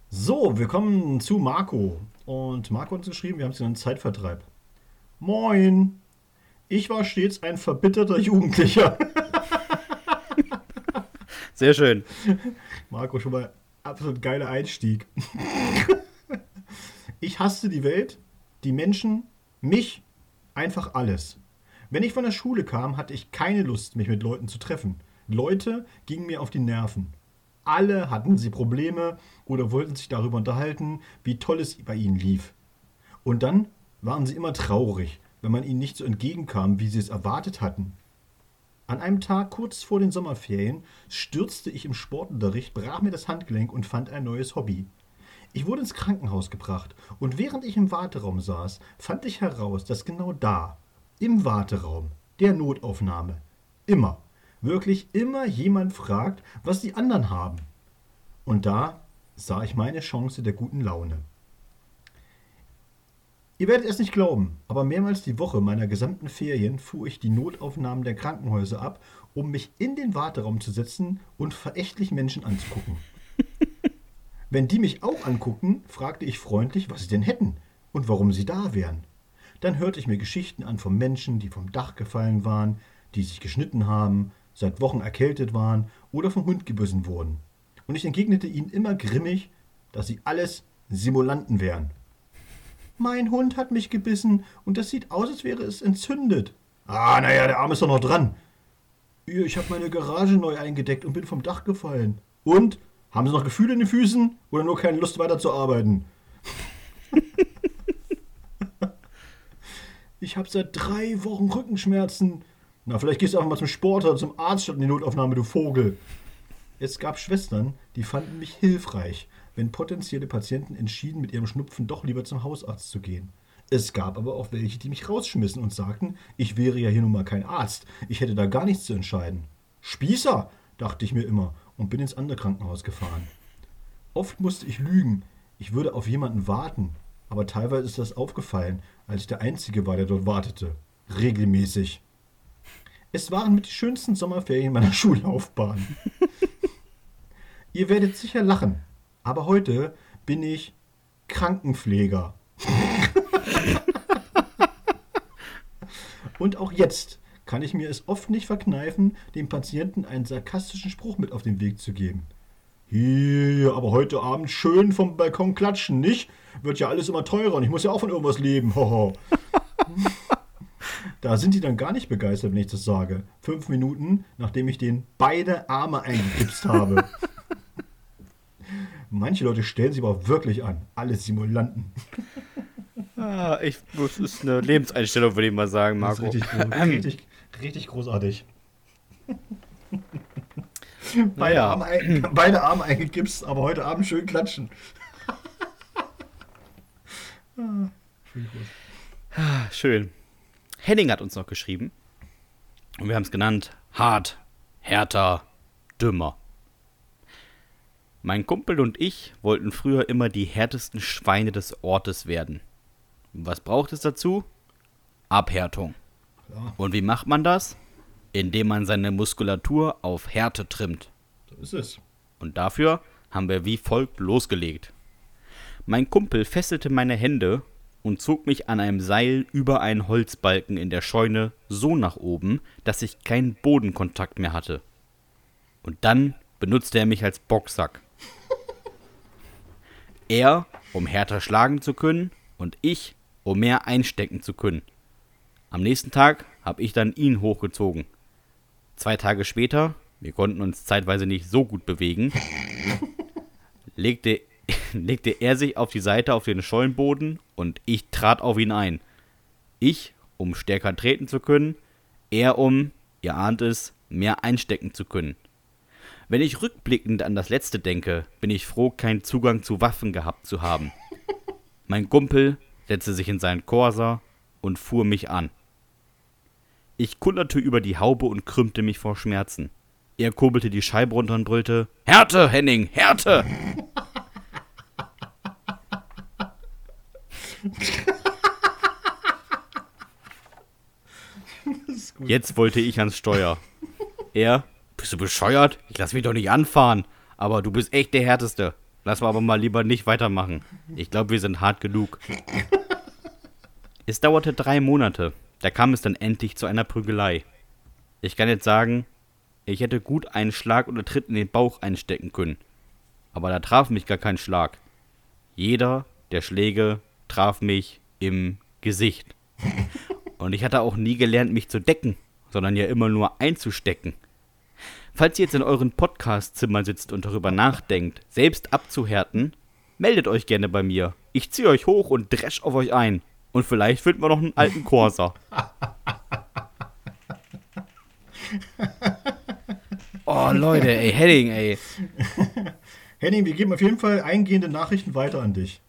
So, wir kommen zu Marco. Und Marco hat uns geschrieben, wir haben es in einen Zeitvertreib. Moin! Ich war stets ein verbitterter Jugendlicher. <laughs> Sehr schön. Marco, schon mal absolut geiler Einstieg. <laughs> ich hasste die Welt, die Menschen, mich, einfach alles. Wenn ich von der Schule kam, hatte ich keine Lust, mich mit Leuten zu treffen. Leute gingen mir auf die Nerven. Alle hatten sie Probleme oder wollten sich darüber unterhalten, wie toll es bei ihnen lief. Und dann waren sie immer traurig, wenn man ihnen nicht so entgegenkam, wie sie es erwartet hatten. An einem Tag kurz vor den Sommerferien stürzte ich im Sportunterricht, brach mir das Handgelenk und fand ein neues Hobby. Ich wurde ins Krankenhaus gebracht und während ich im Warteraum saß, fand ich heraus, dass genau da, im Warteraum, der Notaufnahme, immer, wirklich immer jemand fragt, was die anderen haben. Und da sah ich meine Chance der guten Laune. Ihr werdet es nicht glauben, aber mehrmals die Woche meiner gesamten Ferien fuhr ich die Notaufnahmen der Krankenhäuser ab, um mich in den Warteraum zu setzen und verächtlich Menschen anzugucken. <laughs> Wenn die mich auch anguckten, fragte ich freundlich, was sie denn hätten und warum sie da wären. Dann hörte ich mir Geschichten an von Menschen, die vom Dach gefallen waren, die sich geschnitten haben, seit Wochen erkältet waren oder vom Hund gebissen wurden. Und ich entgegnete ihnen immer grimmig, dass sie alles Simulanten wären. Mein Hund hat mich gebissen und das sieht aus, als wäre es entzündet. Ah, naja, der Arm ist doch noch dran. Ich habe meine Garage neu eingedeckt und bin vom Dach gefallen. Und? Haben Sie noch Gefühle in den Füßen oder nur keine Lust weiterzuarbeiten? <laughs> ich habe seit drei Wochen Rückenschmerzen. Na, vielleicht gehst du einfach mal zum Sport oder zum Arzt statt in die Notaufnahme, du Vogel. Es gab Schwestern, die fanden mich hilfreich, wenn potenzielle Patienten entschieden, mit ihrem Schnupfen doch lieber zum Hausarzt zu gehen. Es gab aber auch welche, die mich rausschmissen und sagten, ich wäre ja hier nun mal kein Arzt, ich hätte da gar nichts zu entscheiden. Spießer, dachte ich mir immer und bin ins andere Krankenhaus gefahren. Oft musste ich lügen, ich würde auf jemanden warten, aber teilweise ist das aufgefallen, als ich der Einzige war, der dort wartete. Regelmäßig. Es waren mit die schönsten Sommerferien meiner <laughs> Schullaufbahn. Ihr werdet sicher lachen, aber heute bin ich Krankenpfleger. <laughs> Und auch jetzt kann ich mir es oft nicht verkneifen, dem Patienten einen sarkastischen Spruch mit auf den Weg zu geben. Hier, aber heute Abend schön vom Balkon klatschen, nicht? Wird ja alles immer teurer und ich muss ja auch von irgendwas leben. Hoho. <laughs> da sind die dann gar nicht begeistert, wenn ich das sage. Fünf Minuten, nachdem ich den beide Arme eingegipst habe. <laughs> Manche Leute stellen sich aber wirklich an. Alle Simulanten. <laughs> Ah, ich, das ist eine Lebenseinstellung, würde ich mal sagen, Marco. Das ist richtig, richtig, richtig großartig. <laughs> beide, Naja. Arme ein, <clears throat> beide Arme eingegipst, aber heute Abend schön klatschen. Ah, Schön. Henning hat uns noch geschrieben. Und wir haben es genannt: hart, härter, dümmer. Mein Kumpel und ich wollten früher immer die härtesten Schweine des Ortes werden. Was braucht es dazu? Abhärtung. Klar, Und wie macht man das? Indem man seine Muskulatur auf Härte trimmt. so ist es. Und dafür haben wir wie folgt losgelegt. Mein Kumpel fesselte meine Hände und zog mich an einem Seil über einen Holzbalken in der Scheune so nach oben, dass ich keinen Bodenkontakt mehr hatte. Und dann benutzte er mich als Boxsack. <laughs> Er, um härter schlagen zu können, und ich, um mehr einstecken zu können. Am nächsten Tag habe ich dann ihn hochgezogen. Zwei Tage später, wir konnten uns zeitweise nicht so gut bewegen, <laughs> legte, <laughs> legte er sich auf die Seite auf den Schollenboden und ich trat auf ihn ein. Ich, um stärker treten zu können, er, um, ihr ahnt es, mehr einstecken zu können. Wenn ich rückblickend an das letzte denke, bin ich froh, keinen Zugang zu Waffen gehabt zu haben. <laughs> Mein Kumpel setzte sich in seinen Corsa und fuhr mich an. Ich kullerte über die Haube und krümmte mich vor Schmerzen. Er kurbelte die Scheibe runter und brüllte: Härte, Henning, Härte! <laughs> Jetzt wollte ich ans Steuer. Er: Bist du bescheuert? Ich lass mich doch nicht anfahren. Aber du bist echt der Härteste. Lass mal aber mal lieber nicht weitermachen. Ich glaube, wir sind hart genug. Es dauerte drei Monate. Da kam es dann endlich zu einer Prügelei. Ich kann jetzt sagen, ich hätte gut einen Schlag oder Tritt in den Bauch einstecken können. Aber da traf mich gar kein Schlag. Jeder der Schläge traf mich im Gesicht. Und ich hatte auch nie gelernt, mich zu decken, sondern ja immer nur einzustecken. Falls ihr jetzt in euren Podcastzimmern sitzt und darüber nachdenkt, selbst abzuhärten, meldet euch gerne bei mir. Ich ziehe euch hoch und dresch auf euch ein. Und vielleicht finden wir noch einen alten Corsa. <laughs> Oh, Leute, ey, Heading, ey. Henning, wir geben auf jeden Fall eingehende Nachrichten weiter an dich.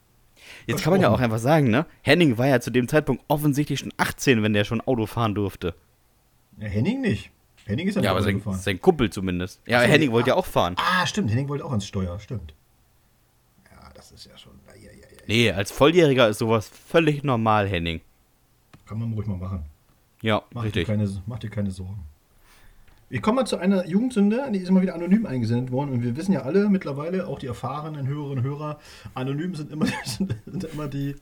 Jetzt kann man ja auch einfach sagen, ne? Henning war ja zu dem Zeitpunkt offensichtlich schon 18, wenn der schon Auto fahren durfte. Ja, Henning nicht. Henning ist ja, Ja, nicht aber Auto sein, gefahren. sein Kumpel zumindest. Ja, Ach so, Henning ah. wollte ja auch fahren. Ah, stimmt. Henning wollte auch ans Steuer. Stimmt. Ja, das ist ja schon. Ja, ja, ja. Nee, als Volljähriger ist sowas völlig normal, Henning. Kann man ruhig mal machen. Ja, Mach dir, richtig. keine, mach dir keine Sorgen. Wir kommen mal zu einer Jugendsünde, die ist immer wieder anonym eingesendet worden. Und wir wissen ja alle mittlerweile, auch die erfahrenen Hörerinnen und Hörer, anonym sind immer, <laughs> sind, sind immer die,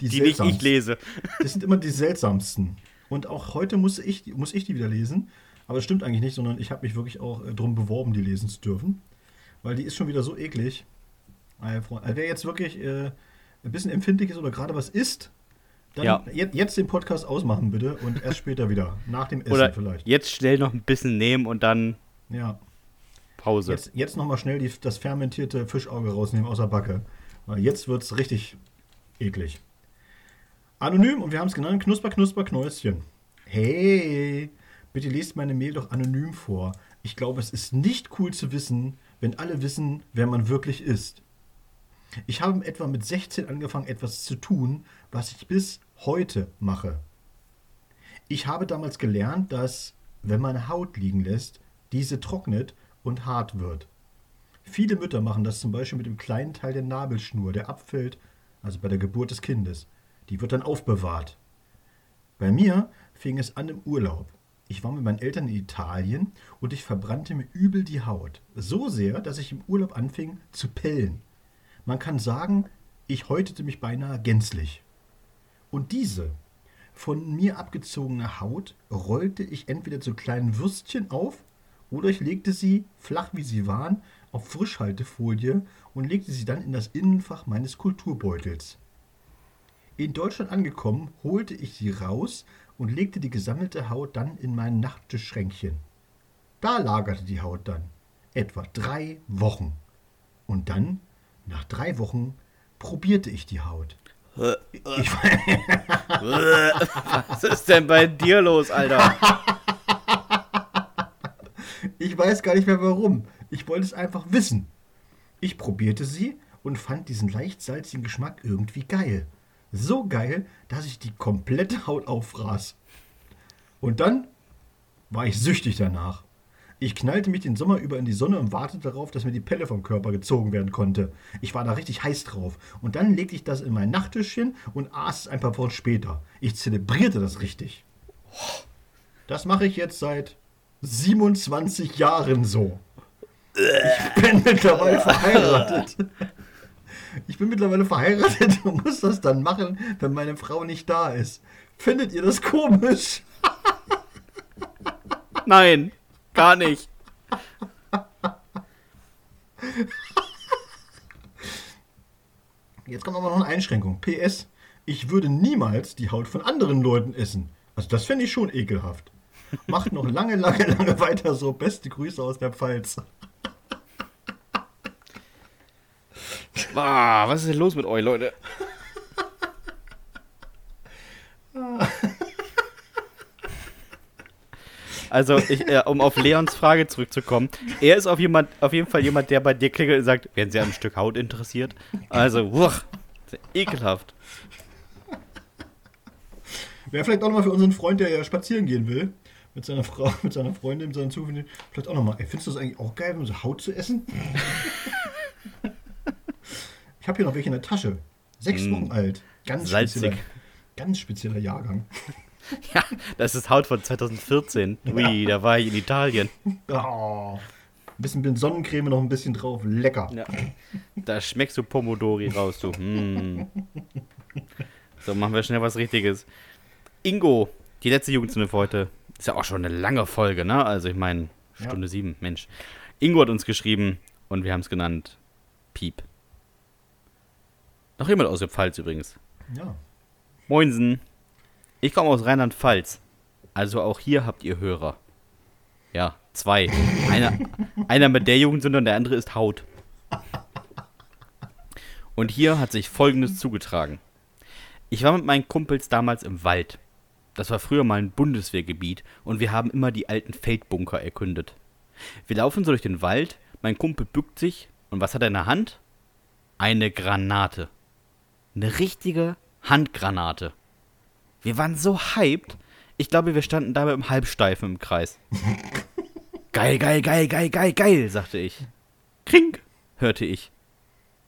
die, Die nicht ich lese. Das sind immer die seltsamsten. Und auch heute muss ich, muss ich die wieder lesen. Aber das stimmt eigentlich nicht, sondern ich habe mich wirklich auch äh, drum beworben, die lesen zu dürfen. Weil die ist schon wieder so eklig. Also, wer jetzt wirklich äh, ein bisschen empfindlich ist oder gerade was isst, dann Ja. jetzt, jetzt den Podcast ausmachen bitte und erst später wieder. Nach dem Essen Oder vielleicht. jetzt schnell noch ein bisschen nehmen und dann Ja. Pause. Jetzt, jetzt nochmal schnell die, das fermentierte Fischauge rausnehmen aus der Backe. Weil jetzt wird es richtig eklig. Anonym und wir haben es genannt, Knusper, Knusper, Knäuschen. Hey, bitte lest meine Mail doch anonym vor. Ich glaube, es ist nicht cool zu wissen, wenn alle wissen, wer man wirklich ist. Ich habe etwa mit 16 angefangen, etwas zu tun, was ich bis heute mache. Ich habe damals gelernt, dass, wenn man Haut liegen lässt, diese trocknet und hart wird. Viele Mütter machen das zum Beispiel mit dem kleinen Teil der Nabelschnur, der abfällt, also bei der Geburt des Kindes. Die wird dann aufbewahrt. Bei mir fing es an im Urlaub. Ich war mit meinen Eltern in Italien und ich verbrannte mir übel die Haut. So sehr, dass ich im Urlaub anfing zu pellen. Man kann sagen, ich häutete mich beinahe gänzlich. Und diese von mir abgezogene Haut rollte ich entweder zu kleinen Würstchen auf oder ich legte sie, flach wie sie waren, auf Frischhaltefolie und legte sie dann in das Innenfach meines Kulturbeutels. In Deutschland angekommen, holte ich sie raus und legte die gesammelte Haut dann in mein Nachttischschränkchen. Da lagerte die Haut dann etwa drei Wochen. Und dann, nach drei Wochen, probierte ich die Haut. Was ist denn bei dir los, Alter? ich weiß gar nicht mehr warum. Ich wollte es einfach wissen. Ich probierte sie und fand diesen leicht salzigen Geschmack irgendwie geil. So geil, dass ich die komplette Haut auffraß. Und dann war ich süchtig danach. Ich knallte mich den Sommer über in die Sonne und wartete darauf, dass mir die Pelle vom Körper gezogen werden konnte. Ich war da richtig heiß drauf. Und dann legte ich das in mein Nachttischchen und aß es ein paar Wochen später. Ich zelebrierte das richtig. Das mache ich jetzt seit 27 Jahren so. Ich bin mittlerweile verheiratet. Ich bin mittlerweile verheiratet und muss das dann machen, wenn meine Frau nicht da ist. Findet ihr das komisch? Nein, gar nicht. Jetzt kommt aber noch eine Einschränkung. PS, ich würde niemals die Haut von anderen Leuten essen. Also das fände ich schon ekelhaft. Macht noch lange, lange, lange weiter so. Beste Grüße aus der Pfalz. Ah, was ist denn los mit euch, Leute? Also, ich, äh, um auf Leons Frage zurückzukommen, er ist auf, jemand, auf jeden Fall jemand, der bei dir klingelt und sagt, werden Sie an einem Stück Haut interessiert? Also, wuch, ekelhaft. Wäre vielleicht auch nochmal für unseren Freund, der ja spazieren gehen will, mit seiner Frau, <laughs> mit seiner Freundin, mit seinen Zufällen, vielleicht auch nochmal. Ey, findest du das eigentlich auch geil, so Haut zu essen? <laughs> ich habe hier noch welche in der Tasche. Sechs Mm. Wochen alt. Ganz Salzig. spezieller, ganz spezieller Jahrgang. <laughs> Ja, das ist Haut von 2014. Ui, da war ich in Italien. Oh. Ein bisschen Sonnencreme noch ein bisschen drauf. Lecker. Ja. Da schmeckst du Pomodori raus, du. Hm. So, machen wir schnell was Richtiges. Ingo, die letzte Jugendstunde für heute. Ist ja auch schon eine lange Folge, ne? Also, ich meine, Ja. Stunde sieben, Mensch. Ingo hat uns geschrieben und wir haben es genannt Piep. Noch jemand aus der Pfalz übrigens. Ja. Moinsen. Ich komme aus Rheinland-Pfalz. Also auch hier habt ihr Hörer. Ja, zwei. Einer, einer mit der Jugendsünde und der andere ist Haut. Und hier hat sich Folgendes zugetragen. Ich war mit meinen Kumpels damals im Wald. Das war früher mal ein Bundeswehrgebiet und wir haben immer die alten Feldbunker erkundet. Wir laufen so durch den Wald, mein Kumpel bückt sich und was hat er in der Hand? Eine Granate. Eine richtige Handgranate. Wir waren so hyped. Ich glaube, wir standen dabei im Halbsteifen im Kreis. <laughs> geil, geil, geil, geil, geil, geil, sagte ich. Krink, hörte ich.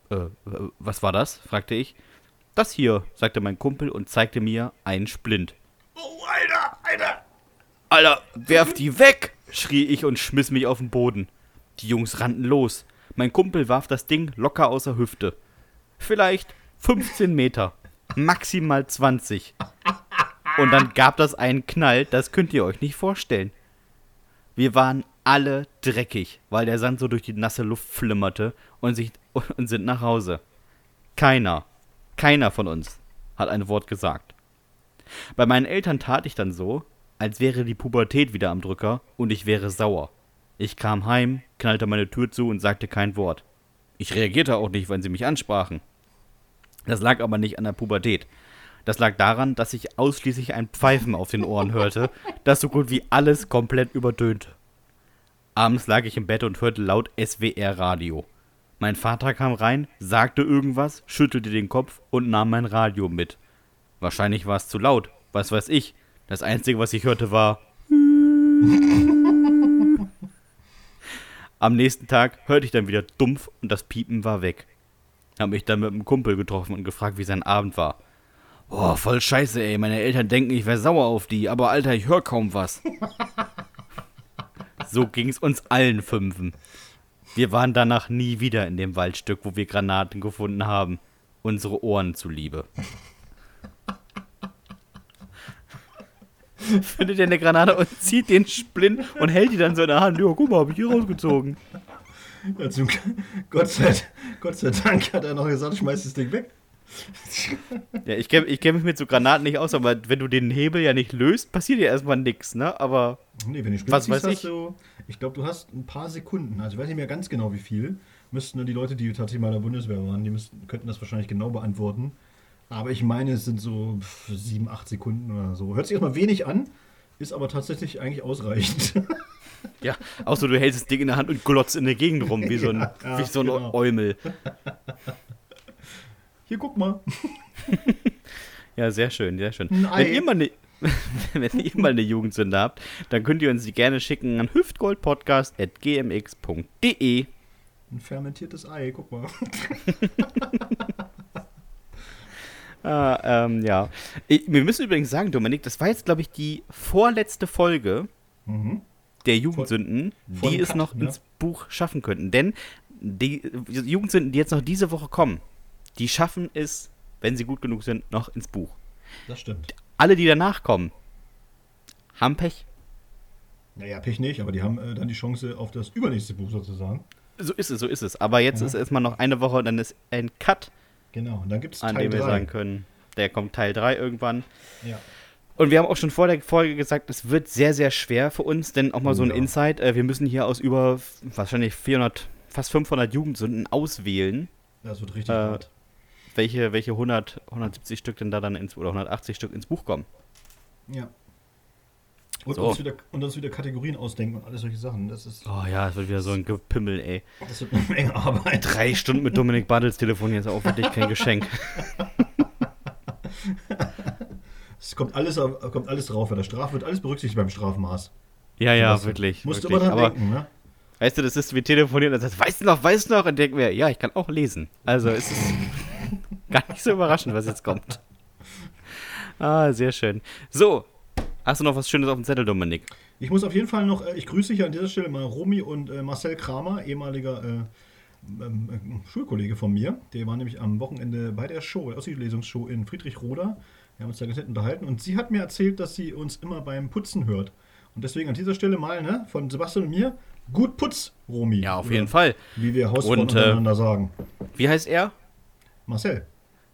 Äh, was war das? fragte ich. Das hier, sagte mein Kumpel und zeigte mir einen Splint. Oh, Alter, Alter. Alter, werf die weg! schrie ich und schmiss mich auf den Boden. Die Jungs rannten los. Mein Kumpel warf das Ding locker außer Hüfte. Vielleicht 15 Meter, maximal 20. Und dann gab das einen Knall, das könnt ihr euch nicht vorstellen. Wir waren alle dreckig, weil der Sand so durch die nasse Luft flimmerte und, sich, <laughs> und sind nach Hause. Keiner, keiner von uns hat ein Wort gesagt. Bei meinen Eltern tat ich dann so, als wäre die Pubertät wieder am Drücker und ich wäre sauer. Ich kam heim, knallte meine Tür zu und sagte kein Wort. Ich reagierte auch nicht, wenn sie mich ansprachen. Das lag aber nicht an der Pubertät. Das lag daran, dass ich ausschließlich ein Pfeifen auf den Ohren hörte, das so gut wie alles komplett übertönte. Abends lag ich im Bett und hörte laut SWR-Radio. Mein Vater kam rein, sagte irgendwas, schüttelte den Kopf und nahm mein Radio mit. Wahrscheinlich war es zu laut, was weiß ich. Das Einzige, was ich hörte, war. <laughs> Am nächsten Tag hörte ich dann wieder dumpf und das Piepen war weg. Hab mich dann mit einem Kumpel getroffen und gefragt, wie sein Abend war. Boah, voll scheiße, ey. Meine Eltern denken, ich wäre sauer auf die, aber Alter, ich höre kaum was. <laughs> so ging's uns allen Fünfen. Wir waren danach nie wieder in dem Waldstück, wo wir Granaten gefunden haben. Unsere Ohren zuliebe. <laughs> Findet ihr eine Granate und zieht den Splint und hält die dann so in der Hand. Ja, guck mal, hab ich hier rausgezogen. Ja, zum, Gott, sei, Gott sei Dank hat er noch gesagt, schmeiß das Ding weg. Ja, ich kenne ich kenn mich mit so Granaten nicht aus, aber wenn du den Hebel ja nicht löst, passiert ja erstmal nichts, ne? Aber. Nee, wenn du was weiß ich? Du, ich glaube, du hast ein paar Sekunden, also ich weiß nicht mehr ganz genau wie viel. Müssten nur die Leute, die tatsächlich mal in der Bundeswehr waren, die müssten, könnten das wahrscheinlich genau beantworten. Aber ich meine, es sind so sieben, acht Sekunden oder so. Hört sich erstmal wenig an, ist aber tatsächlich eigentlich ausreichend. <laughs> Ja, außer du hältst das Ding in der Hand und glotzt in der Gegend rum, wie so ein, <laughs> ja, wie so ein genau. Eumel. <laughs> Hier, guck mal. <laughs> ja, sehr schön, sehr schön. Wenn ihr, mal ne, <laughs> wenn ihr mal eine Jugendsünde habt, dann könnt ihr uns die gerne schicken an hüftgoldpodcast.gmx.de. Ein fermentiertes Ei, guck mal. <laughs> ah, ähm, ja. Wir müssen übrigens sagen, Dominik, das war jetzt, glaube ich, die vorletzte Folge mhm. der Jugendsünden, Vor, die es Cut, noch ne? ins Buch schaffen könnten. Denn die Jugendsünden, die jetzt noch diese Woche kommen, die schaffen es, wenn sie gut genug sind, noch ins Buch. Das stimmt. Alle, die danach kommen, haben Pech. Naja, Pech nicht, aber die haben äh, dann die Chance auf das übernächste Buch sozusagen. So ist es, so ist es. Aber jetzt ja. ist erstmal noch eine Woche und dann ist ein Cut. Genau, und dann gibt es Teil An dem wir sagen können, der kommt Teil 3 irgendwann. Ja. Und wir haben auch schon vor der Folge gesagt, es wird sehr, sehr schwer für uns, denn auch mal oh, so ein ja. Insight. Äh, wir müssen hier aus über wahrscheinlich 400, fast 500 Jugendsünden auswählen. Das wird richtig äh, hart welche, welche 100, 170 Stück denn da dann ins, oder 180 Stück ins Buch kommen. Ja. Und, so. uns wieder, und uns wieder Kategorien ausdenken und alles solche Sachen. Das ist. Oh ja, das wird wieder so ein Gepimmel, ey. Das wird eine Menge Arbeit. Drei Stunden mit Dominik Bartels telefonieren ist auch für dich kein Geschenk. <laughs> Es kommt alles, kommt alles drauf. Bei der Strafe wird alles berücksichtigt beim Strafmaß. Ja, ja, das wirklich. Musst wirklich. du immer dran denken, ne? Weißt du, das ist wie telefonieren und sagst, weißt du noch, weißt du noch? Und denken wir, ja, ich kann auch lesen. Also ist es gar nicht so überraschend, was jetzt kommt. Ah, sehr schön. So, hast du noch was Schönes auf dem Zettel, Dominik? Ich muss auf jeden Fall noch, äh, ich grüße hier an dieser Stelle mal Romy und äh, Marcel Kramer, ehemaliger äh, ähm, äh, Schulkollege von mir. Der war nämlich am Wochenende bei der Show, der Aussiedlesungsshow in Friedrichroda. Wir haben uns da ganz nett unterhalten und sie hat mir erzählt, dass sie uns immer beim Putzen hört. Und deswegen an dieser Stelle mal, ne, von Sebastian und mir, gut Putz, Romy. Ja, auf jeden Fall. Wie wir Hausfrauen untereinander äh, sagen. Wie heißt er? Marcel.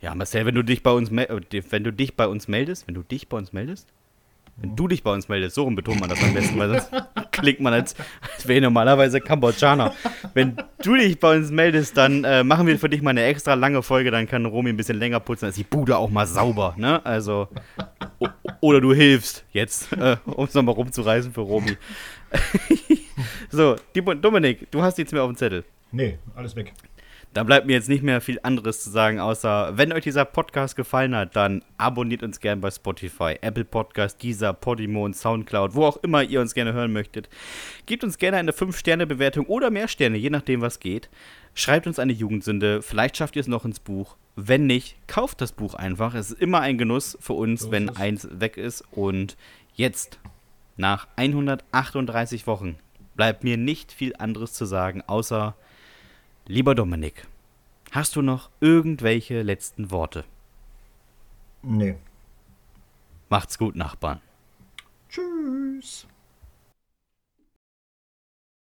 Ja, Marcel, wenn du dich bei uns äh, wenn du dich bei uns meldest, wenn du dich bei uns meldest, wenn du dich bei uns meldest, so rum betont man das am besten, weil sonst <laughs> klingt man als, als wäre normalerweise Kambodschaner. Wenn du dich bei uns meldest, dann äh, machen wir für dich mal eine extra lange Folge, dann kann Romy ein bisschen länger putzen, dann ist die Bude auch mal sauber, ne? Also, oder du hilfst jetzt, äh, um es nochmal rumzureißen für Romy. <laughs> so, Dominik, du hast nichts mehr auf dem Zettel. Nee, alles weg. Da bleibt mir jetzt nicht mehr viel anderes zu sagen, außer wenn euch dieser Podcast gefallen hat, dann abonniert uns gerne bei Spotify, Apple Podcast, Deezer, Podimo und Soundcloud, wo auch immer ihr uns gerne hören möchtet. Gebt uns gerne eine 5-Sterne-Bewertung oder mehr Sterne, je nachdem, was geht. Schreibt uns eine Jugendsünde, vielleicht schafft ihr es noch ins Buch. Wenn nicht, kauft das Buch einfach. Es ist immer ein Genuss für uns, so wenn eins weg ist. Und jetzt, nach 138 Wochen, bleibt mir nicht viel anderes zu sagen, außer Lieber Dominik, hast du noch irgendwelche letzten Worte? Nee. Macht's gut, Nachbarn. Tschüss.